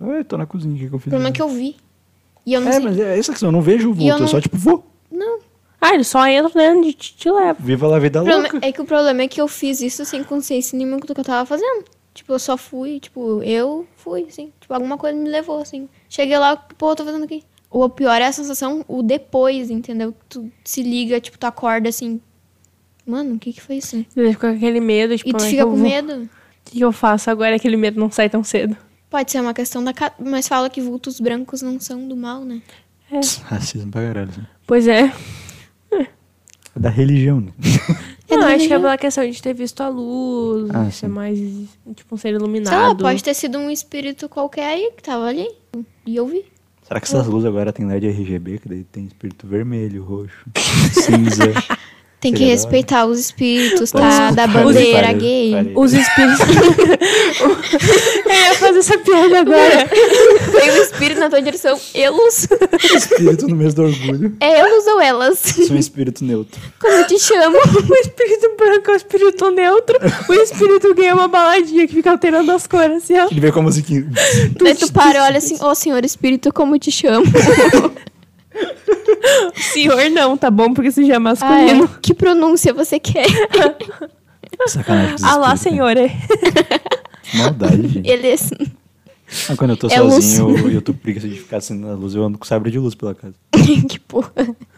Eu tô na cozinha, o que, que eu fiz? O problema é que eu vi. E eu não É, sei. mas é essa questão, eu não vejo o vulto, eu eu, não- só, tipo, vou. Não. Ah, ele só entra dentro e te, te leva. Viva lá a vida problema- louca. é que o problema é que eu fiz isso sem consciência nenhuma do que eu tava fazendo. Tipo, eu só fui, tipo, eu fui, assim. Tipo, alguma coisa me levou, assim. Cheguei lá, pô, eu tô fazendo aqui. O pior é a sensação, o depois, entendeu? Tu se liga, tipo, tu acorda assim. Mano, o que que foi isso? Ele fica com aquele medo, tipo, E tu é fica com vou- medo. O que, que eu faço agora? Aquele medo não sai tão cedo. Pode ser uma questão da. Ca... Mas fala que vultos brancos não são do mal, né? Racismo pra caralho. assim. Pois é. É da religião, né? É não, da acho que é religião. pela questão de ter visto a luz, Ah, ser sim. mais, tipo, um ser Sei lá, iluminado. pode ter sido um espírito qualquer aí que tava ali. E eu vi. Será que essas luzes agora tem LED RGB? Que daí tem espírito vermelho, roxo, cinza. Tem que respeitar os espíritos, tá? ser. Da bandeira gay. Os espíritos. eu ia fazer essa piada agora. Tem um espírito na tua direção. Elos. Espírito no mês do orgulho. É elos ou elas? Sou um espírito neutro. Como eu te chamo? O espírito branco é o espírito neutro. O espírito gay é uma baladinha que fica alterando as cores, assim, ó. Ele veio com a musiquinha. Daí tu para e olha assim, ô senhor espírito, como eu te chamo? Senhor não, tá bom? Porque se chama Ah, masculino. é. Que pronúncia você quer? Sacanagem os Ah senhor. é. Que Maldade, gente. Eles. Ah, quando eu tô É luz. sozinho e eu tô com preguiça de ficar assim na luz, eu ando com sabre de luz pela casa. que porra.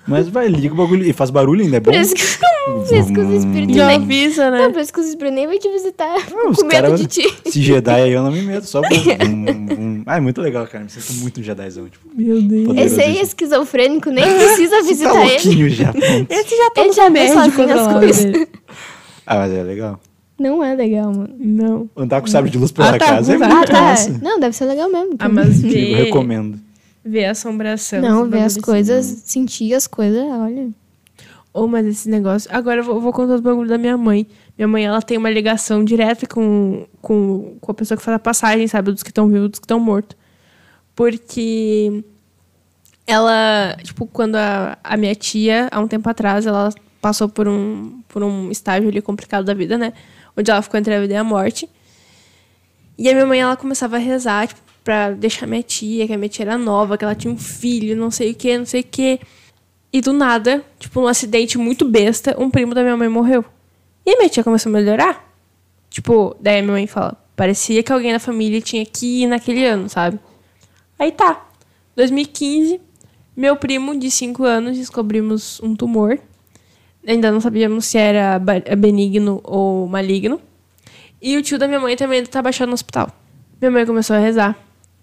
Mas vai, liga o bagulho e faz barulho ainda, é bom. Por isso que, por isso que os espíritos Já nem. avisa, né? Não, por isso que os espíritos nem vão te visitar. Ah, os com medo cara- de ti. Se Jedi aí eu não me meto, só um- Ah, é muito legal, cara. Me sinto muito um Jedizão, tipo. Meu Deus. Esse aí é esquizofrênico, nem precisa Tá visitar ele. louquinho já, pronto. Esse já tá Ele no já sozinho as coisas. Ah, mas é legal. Não é legal, mano. Não. Andar com sabre de luz pela Ah, tá, casa é muito. Ah, tá. massa. Não, deve ser legal mesmo. Ah, mas Eu ver, recomendo. ver assombração. Não, ver as bagulho coisas, assim, sentir as coisas, olha. Ou, mas esse negócio. Agora eu vou, vou contar os bagulhos da minha mãe. Minha mãe, ela tem uma ligação direta com, com, com a pessoa que faz a passagem, sabe? Dos que estão vivos, dos que estão mortos. Porque ela, tipo, quando a, a minha tia, há um tempo atrás, ela passou por um, por um estágio ali complicado da vida, né? Onde ela ficou entre a vida e a morte. E a minha mãe, ela começava a rezar, tipo, pra deixar minha tia, que a minha tia era nova, que ela tinha um filho, não sei o que, não sei o que. E do nada, tipo, num acidente muito besta, um primo da minha mãe morreu. E a minha tia começou a melhorar. Tipo, daí a minha mãe fala, parecia que alguém da família tinha que ir naquele ano, sabe? Aí tá. 2015, meu primo de 5 anos descobrimos um tumor. Ainda não sabíamos se era ba- benigno ou maligno. E o tio da minha mãe também tá baixado no hospital. Minha mãe começou a rezar.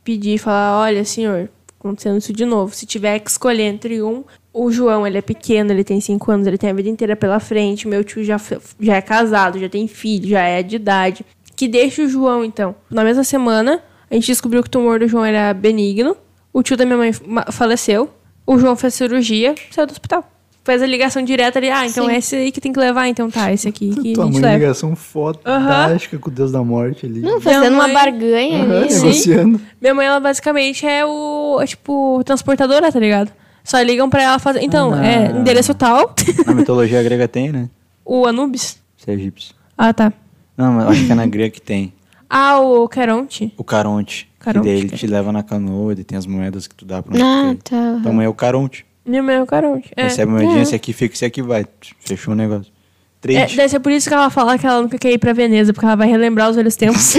Pedir e falar: olha, senhor, acontecendo isso de novo. Se tiver que escolher entre um, o João, ele é pequeno, ele tem cinco anos, ele tem a vida inteira pela frente. Meu tio já, já é casado, já tem filho, já é de idade. Que deixe o João, então. Na mesma semana, a gente descobriu que o tumor do João era benigno. O tio da minha mãe faleceu. O João fez cirurgia, saiu do hospital. Fez a ligação direta ali. Ah, então Sim. é esse aí que tem que levar. Então tá, esse aqui que a Tua gente mãe leva. ligação fantástica com o Deus da morte ali. Não, fazendo mãe- uma barganha Aham, ali. sim. negociando. Minha mãe, ela basicamente é o, é, tipo, transportadora, tá ligado? Só ligam pra ela fazer. Então, Ah. é endereço tal. Na mitologia grega tem, né? o Anubis. Isso é egípcio. Ah, tá. Não, mas acho que é na grega que tem. Ah, o Caronte. O Caronte. Caronte, que daí ele cara. te leva na canoa, e tem as moedas que tu dá pra Ah, tu quer. tá. Mãe é o Caronte. Minha mãe é o Caronte. É. Recebe uma moedinha, esse aqui fica, esse aqui vai. Fechou o negócio. É, Trade. deve ser por isso que ela fala que ela nunca quer ir pra Veneza, porque ela vai relembrar os velhos tempos.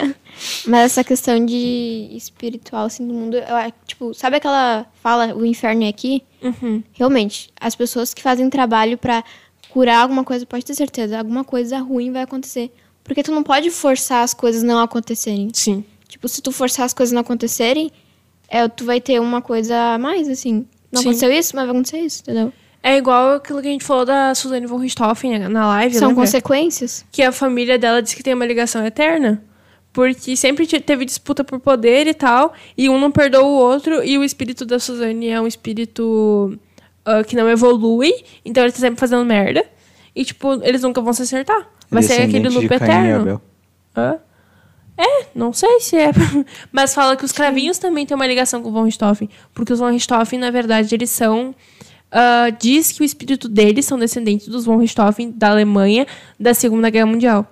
Mas essa questão de espiritual, assim, do mundo, eu, acho, tipo, sabe aquela fala, o inferno é aqui? Uhum. Realmente, as pessoas que fazem trabalho pra curar alguma coisa, pode ter certeza, alguma coisa ruim vai acontecer. Porque tu não pode forçar as coisas não acontecerem. Sim. Tipo, se tu forçar as coisas não acontecerem, é, tu vai ter uma coisa a mais, assim. Não Sim. aconteceu isso, mas vai acontecer isso, entendeu? É igual aquilo que a gente falou da Suzane von Richthofen na live, São lembra? consequências. que a família dela diz que tem uma ligação eterna. Porque sempre te- teve disputa por poder e tal, e um não perdoa o outro, e o espírito da Suzane é um espírito ah, que não evolui, então ele tá sempre fazendo merda. E, tipo, eles nunca vão se acertar. Vai ser aquele Descendente loop de Caim e eterno. Hã? É, não sei se é. Mas fala que os cravinhos também têm uma ligação com o von Richthofen. Porque os von Richthofen, na verdade, eles são. ah, diz que o espírito deles são descendentes dos von Richthofen da Alemanha da Segunda Guerra Mundial.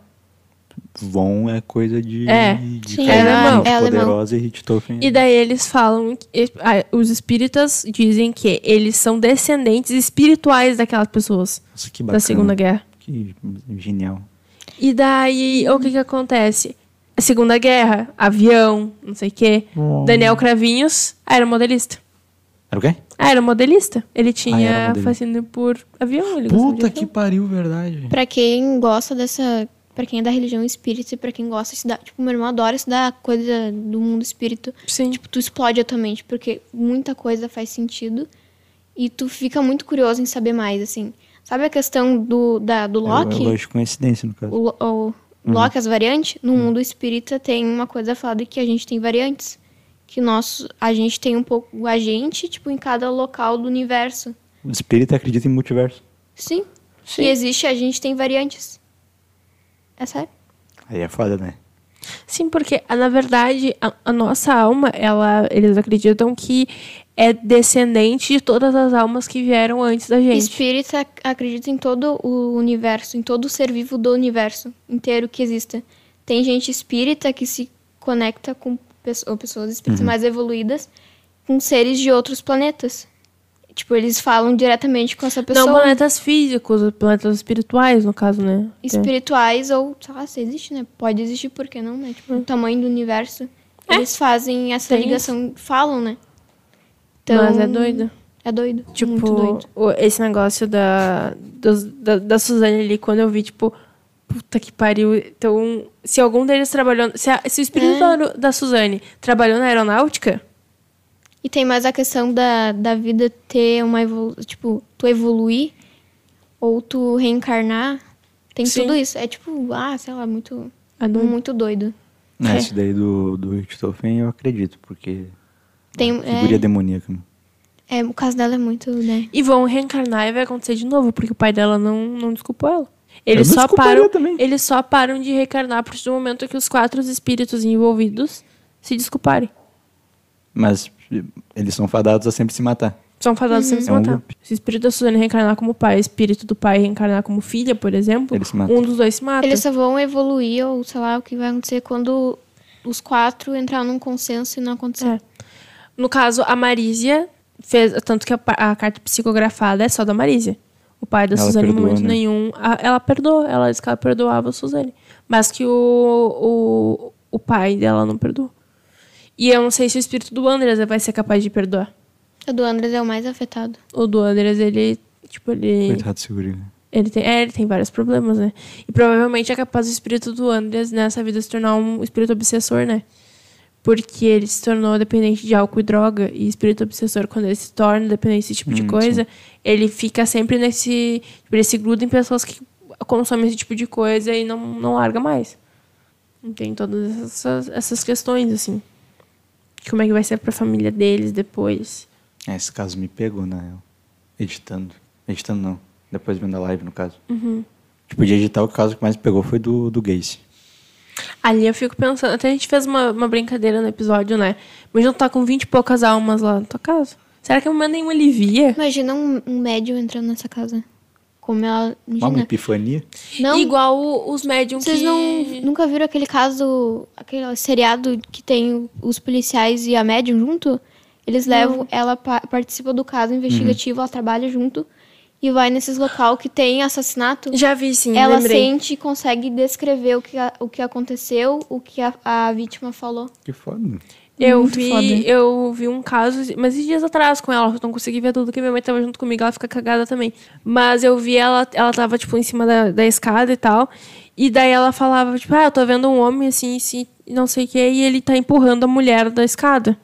Von é coisa de. É. de Sim, cara é alemão. É alemão. poderosa e Richthofen. E daí eles falam. que- ah, Os espíritas dizem que eles são descendentes espirituais daquelas pessoas Nossa, que bacana. da Segunda Guerra. Que genial. E daí, o que que acontece? Segunda Guerra, avião, não sei o quê. Daniel Cravinhos era modelista. Era o quê? Ah, era modelista. Ele Ah, tinha fascínio por avião. Ele Puta avião. que pariu, verdade. Pra quem gosta dessa. Pra quem é da religião espírita e pra quem gosta de estudar. Tipo, meu irmão adora estudar coisa do mundo espírito. Sim. Tipo, tu explode a tua mente, porque muita coisa faz sentido. E tu fica muito curioso em saber mais, assim. Sabe a questão do, da, do É Loki? lógico coincidência, no caso. o, o Loki, as variantes? No mundo espírita tem uma coisa falada que a gente tem variantes. Que nós, a gente tem um pouco. A gente, tipo, em cada local do universo. O espírito acredita em multiverso. Sim. Sim. E existe, a gente tem variantes. É sério? Aí é foda, né? Sim, porque, na verdade, a, a nossa alma, ela, eles acreditam que é descendente de todas as almas que vieram antes da gente. Espírita acredita em todo o universo, em todo o ser vivo do universo inteiro que exista. Tem gente espírita que se conecta com pessoas espíritas mais evoluídas com seres de outros planetas. Tipo, eles falam diretamente com essa pessoa. Não planetas físicos, planetas espirituais, no caso, né? espirituais ou, sei lá, se existe, né? Pode existir, por que não, né? Tipo, o tamanho do universo. Eles fazem essa Tem ligação, falam, né? Mas é doido. É doido. Tipo, muito doido. o- esse negócio da, dos- da, da Suzane ali, quando eu vi, tipo, puta que pariu. Então, se algum deles trabalhou. Se, a- se o espírito É. da, da Suzane trabalhou na aeronáutica, E tem mais a questão da, da vida ter uma evolução, tipo, tu evoluir ou tu reencarnar. Tem Sim. tudo isso. É tipo, ah, sei lá, muito, é doido. muito doido. É. É. Esse daí do, do Richthofen eu acredito, porque. Tem, Figuria é, demoníaca. é, o caso dela é muito, né? E vão reencarnar e vai acontecer de novo, porque o pai dela não, não desculpou ela. Eles só, param, também. eles só param de reencarnar a partir do momento que os quatro espíritos envolvidos se desculparem. Mas eles são fadados a sempre se matar. São fadados sempre se É um matar. loop. Se o espírito da Suzane reencarnar como pai, o espírito do pai reencarnar como filha, por exemplo, um dos dois se mata. Eles só vão evoluir ou sei lá o que vai acontecer quando os quatro entrar num consenso e não acontecer. É. No caso, a Marísia fez. Tanto que a, a carta psicografada é só da Marísia. O pai da Ela Suzane, em momento né? nenhum. a- ela perdoou. Ela disse que ela perdoava a Suzane. Mas que o, o, o pai dela não perdoou. E eu não sei se o espírito do Andres vai ser capaz de perdoar. O do Andres é o mais afetado. O do Andres, ele. Tipo, ele. Coitado do segurinho. Ele tem, é, ele tem vários problemas, né? E provavelmente é capaz do espírito do Andreas nessa vida se tornar um espírito obsessor, né? Porque ele se tornou dependente de álcool e droga. E espírito obsessor, quando ele se torna dependente desse tipo de Hum, coisa, ele fica sempre nesse. Tipo, ele se gruda em pessoas que consomem esse tipo de coisa e não, não larga mais. Tem todas essas, essas questões, assim. Como é que vai ser pra família deles depois? É, esse caso me pegou, real. Editando. Editando não. Depois vendo a live, no caso. Tipo, de editar, o caso que mais me pegou foi do, do Gacy. Ali eu fico pensando, até a gente fez uma, uma brincadeira no episódio, né? Imagina tá com 20 e poucas almas lá na tua casa. Será que a mamãe nenhuma alivia? Imagina um, um médium entrando nessa casa. Como ela. Uma, Imagina. epifania. Não, Igual os médiums vocês que... não, nunca viram aquele caso, aquele seriado que tem os policiais e a médium junto? Eles levam, ela pa- participa do caso investigativo, ela trabalha junto e vai nesses local que tem assassinato. Já vi, sim, ela lembrei. sente e consegue descrever o que, a- o que aconteceu, o que a, a vítima falou. Que foda. Eu Muito vi, foda. eu vi um caso, mas esses dias atrás com ela, eu não consegui ver tudo, porque minha mãe tava junto comigo, ela fica cagada também. Mas eu vi ela, ela tava, tipo, em cima da, da escada e tal, e daí ela falava, tipo, ah, eu tô vendo um homem assim, assim, e não sei o que, e ele tá empurrando a mulher da escada.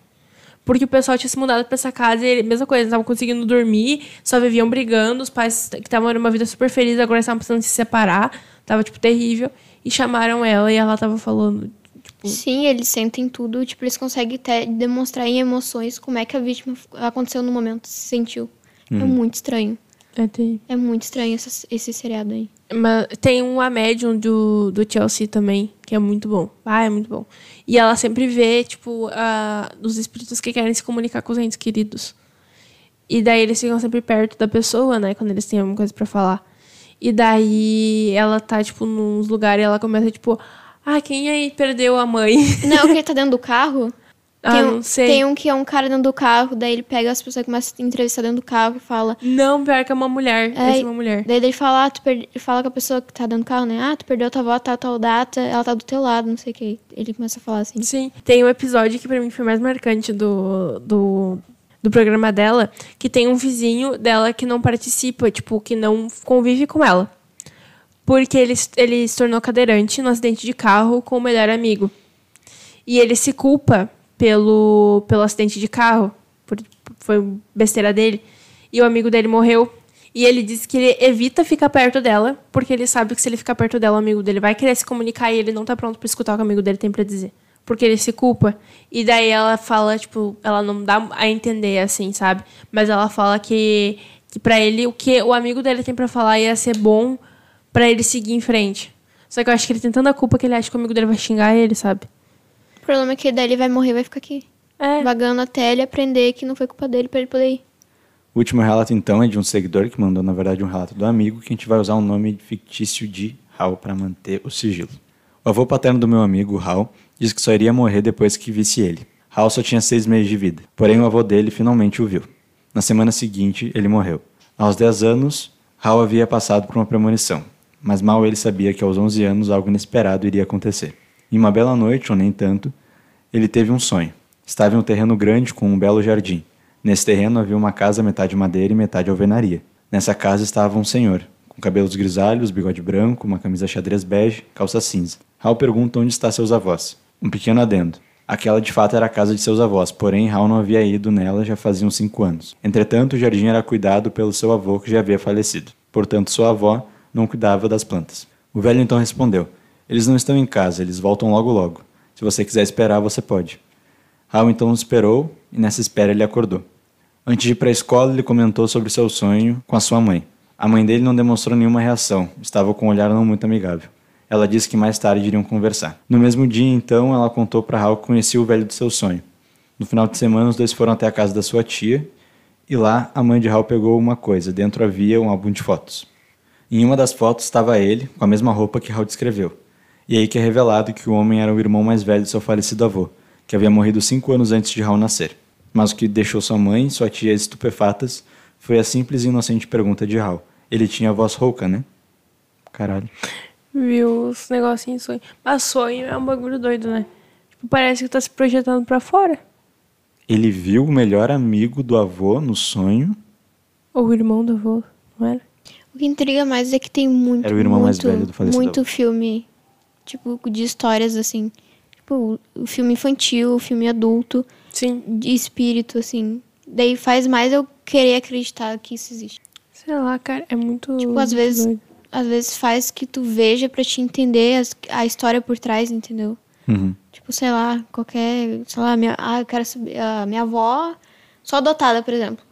Porque o pessoal tinha se mudado pra essa casa e ele, mesma coisa, eles estavam conseguindo dormir, só viviam brigando, os pais que estavam numa vida super feliz, agora estavam precisando se separar, tava, tipo, terrível, e chamaram ela e ela tava falando, tipo, Sim, eles sentem tudo, tipo, eles conseguem até demonstrar em emoções como é que a vítima aconteceu no momento, se sentiu. É muito estranho. é terrível. É muito estranho essa- esse seriado aí. Mas tem um A Medium do, do Chelsea também, que é muito bom. Ah, é muito bom. E ela sempre vê, tipo, a, os espíritos que querem se comunicar com os entes queridos. E daí eles ficam sempre perto da pessoa, né? Quando eles têm alguma coisa pra falar. E daí ela tá, tipo, nos lugares e ela começa, tipo... Ah, quem aí perdeu a mãe? Não, que ele tá dentro do carro. Ah, tem, um, não sei. tem um que é um cara dentro do carro, daí ele pega as pessoas que começam a entrevistar dentro do carro e fala. Não, pior que é uma mulher. É, Essa é uma mulher. Daí ele fala, ah, tu perde... fala com a pessoa que tá dentro do carro, né? Ah, tu perdeu tua avó, tá tal data, ela tá do teu lado, não sei o que. Ele começa a falar assim. Sim. Tem um episódio que pra mim foi mais marcante do, do, do programa dela, que tem um vizinho dela que não participa, tipo, que não convive com ela. Porque ele, ele se tornou cadeirante no acidente de carro com o melhor amigo. E ele se culpa pelo, pelo acidente de carro, por, foi besteira dele. E o amigo dele morreu. E ele disse que ele evita ficar perto dela, porque ele sabe que se ele ficar perto dela, o amigo dele vai querer se comunicar e ele não tá pronto pra escutar o que o amigo dele tem pra dizer. Porque ele se culpa. E daí ela fala, tipo, ela não dá a entender assim, sabe? Mas ela fala que, que para ele o que o amigo dele tem pra falar ia ser bom pra ele seguir em frente. Só que eu acho que ele tem tanta culpa que ele acha que o amigo dele vai xingar ele, sabe? O problema é que daí ele vai morrer e vai ficar aqui. É. Vagando até ele aprender que não foi culpa dele pra ele poder ir. O último relato, então, é de um seguidor que mandou, na verdade, um relato do amigo, que a gente vai usar o nome fictício de Hal para manter o sigilo. O avô paterno do meu amigo, Hal, disse que só iria morrer depois que visse ele. Hal só tinha seis meses de vida, porém o avô dele finalmente o viu. Na semana seguinte, ele morreu. Aos 10 anos, Hal havia passado por uma premonição, mas mal ele sabia que aos 11 anos algo inesperado iria acontecer. Em uma bela noite, ou nem tanto, ele teve um sonho. Estava em um terreno grande com um belo jardim. Nesse terreno havia uma casa metade madeira e metade alvenaria. Nessa casa estava um senhor, com cabelos grisalhos, bigode branco, uma camisa xadrez bege, calça cinza. Hal pergunta onde está seus avós. Um pequeno adendo. Aquela de fato era a casa de seus avós, porém Hal não havia ido nela já fazia uns cinco anos. Entretanto, o jardim era cuidado pelo seu avô que já havia falecido. Portanto, sua avó não cuidava das plantas. O velho então respondeu: Eles não estão em casa, eles voltam logo logo. Se você quiser esperar, você pode. Hal então esperou e nessa espera ele acordou. Antes de ir para a escola, ele comentou sobre seu sonho com a sua mãe. A mãe dele não demonstrou nenhuma reação, estava com um olhar não muito amigável. Ela disse que mais tarde iriam conversar. No mesmo dia, então, ela contou para Hal que conhecia o velho do seu sonho. No final de semana, os dois foram até a casa da sua tia e lá a mãe de Hal pegou uma coisa. Dentro havia um álbum de fotos. Em uma das fotos estava ele, com a mesma roupa que Hal descreveu. E aí que é revelado que o homem era o irmão mais velho de seu falecido avô, que havia morrido cinco anos antes de Hal nascer. Mas o que deixou sua mãe e sua tia estupefatas foi a simples e inocente pergunta de Hal. Ele tinha a voz rouca, né? Caralho. Viu os negocinhos sonho. Mas sonho é um bagulho doido, né? Tipo, parece que tá se projetando pra fora. Ele viu o melhor amigo do avô no sonho. Ou o irmão do avô, não era? O que intriga mais é que tem muito, Era o irmão mais muito, velho do falecido muito filme, tipo, de histórias, assim. Tipo, o filme infantil, o filme adulto, Sim. de espírito, assim. Daí faz mais eu querer acreditar que isso existe. Sei lá, cara, é muito. Tipo, às vezes, doido. às vezes faz que tu veja pra te entender as- a história por trás, entendeu? Uhum. Tipo, sei lá, qualquer. Sei lá, minha, ah, eu quero saber. A minha avó, só adotada, por exemplo.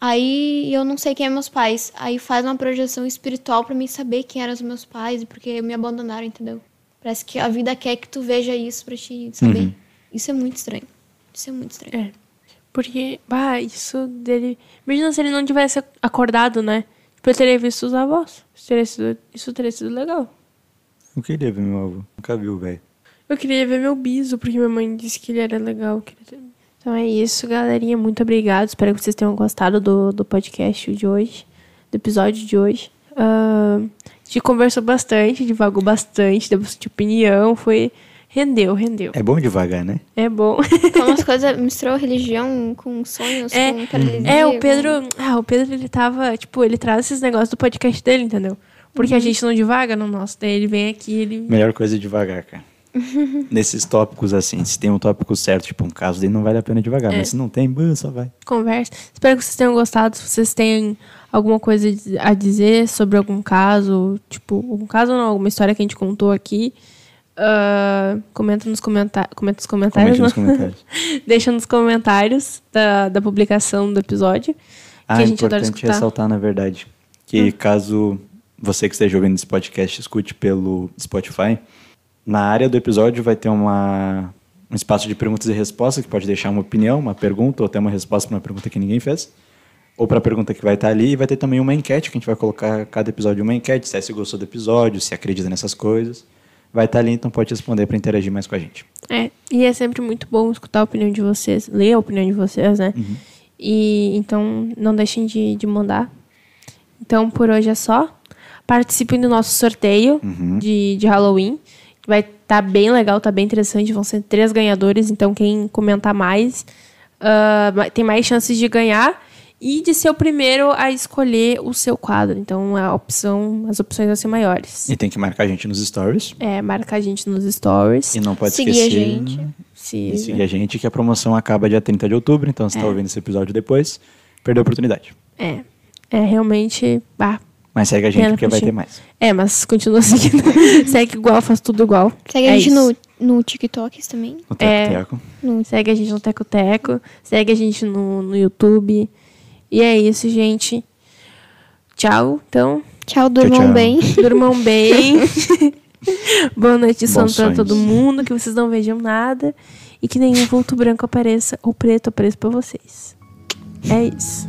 Aí eu não sei quem é meus pais. Aí faz uma projeção espiritual pra mim saber quem eram os meus pais e porque me abandonaram, entendeu? Parece que a vida quer que tu veja isso pra te saber. Uhum. Isso é muito estranho. Isso é muito estranho. É. Porque, bah, isso dele. Imagina se ele não tivesse acordado, né? Tipo, ele teria visto os avós. Isso teria sido, isso teria sido legal. Eu queria ver meu avô. Nunca viu, velho. Eu queria ver meu biso, porque minha mãe disse que ele era legal. eu Então é isso, galerinha. Muito obrigado. Espero que vocês tenham gostado do, do podcast de hoje, do episódio de hoje. Ah, a gente conversou bastante, divagou bastante, deu bastante opinião. Foi. Rendeu, rendeu. É bom devagar, né? É bom. Então, umas coisas. Misturou religião com sonhos, É, com paralisia. É, o com- Pedro. Ah, o Pedro, ele tava. Tipo, ele traz esses negócios do podcast dele, entendeu? Porque a gente não divaga no nosso. Daí ele vem aqui ele. Melhor coisa é devagar, cara. Nesses tópicos assim, se tem um tópico certo, tipo um caso dele, não vale a pena devagar. É. Mas se não tem, só vai. conversa. Espero que vocês tenham gostado. Se vocês têm alguma coisa a dizer sobre algum caso, tipo, algum caso não, alguma história que a gente contou aqui, ah, comenta nos comentários. Comenta nos comentários. Comente nos comentários. Deixa nos comentários da, da publicação do episódio. Ah, que é a gente adora importante ressaltar, na verdade, que caso você que esteja ouvindo esse podcast escute pelo Spotify, na área do episódio vai ter uma, um espaço de perguntas e respostas, que pode deixar uma opinião, uma pergunta, ou até uma resposta para uma pergunta que ninguém fez. Ou para a pergunta que vai estar ali, e vai ter também uma enquete, que a gente vai colocar cada episódio uma enquete, se é se gostou do episódio, se acredita nessas coisas. Vai estar ali, então pode responder para interagir mais com a gente. É, e é sempre muito bom escutar a opinião de vocês, ler a opinião de vocês, né? E então não deixem de, de mandar. Então por hoje é só. Participem do nosso sorteio de, de Halloween. Vai estar bem legal, tá bem interessante. Vão ser três ganhadores, então quem comentar mais vai- tem mais chances de ganhar e de ser o primeiro a escolher o seu quadro. Então a opção, as opções vão ser maiores. E tem que marcar a gente nos stories. É, marca a gente nos stories. E não pode Seguir a esquecer. gente. Se, E seguir a gente que a promoção acaba dia 30 de outubro, então se tá ouvindo esse episódio depois, perdeu a oportunidade. É. É realmente. Ah, Mas segue a gente Pena porque vai ter mais. é, mas continua seguindo. Segue igual, faz tudo igual. Segue É a gente isso. no, no TikTok também. No É. Teco Segue a gente no Teco Teco. Segue a gente no, no YouTube. E é isso, gente. Tchau. Então, Tchau, durmam tchau. bem. durmam bem. Boa noite, sonhos. todo mundo. Que vocês não vejam nada. E que nenhum vulto branco apareça ou preto apareça pra vocês. É isso.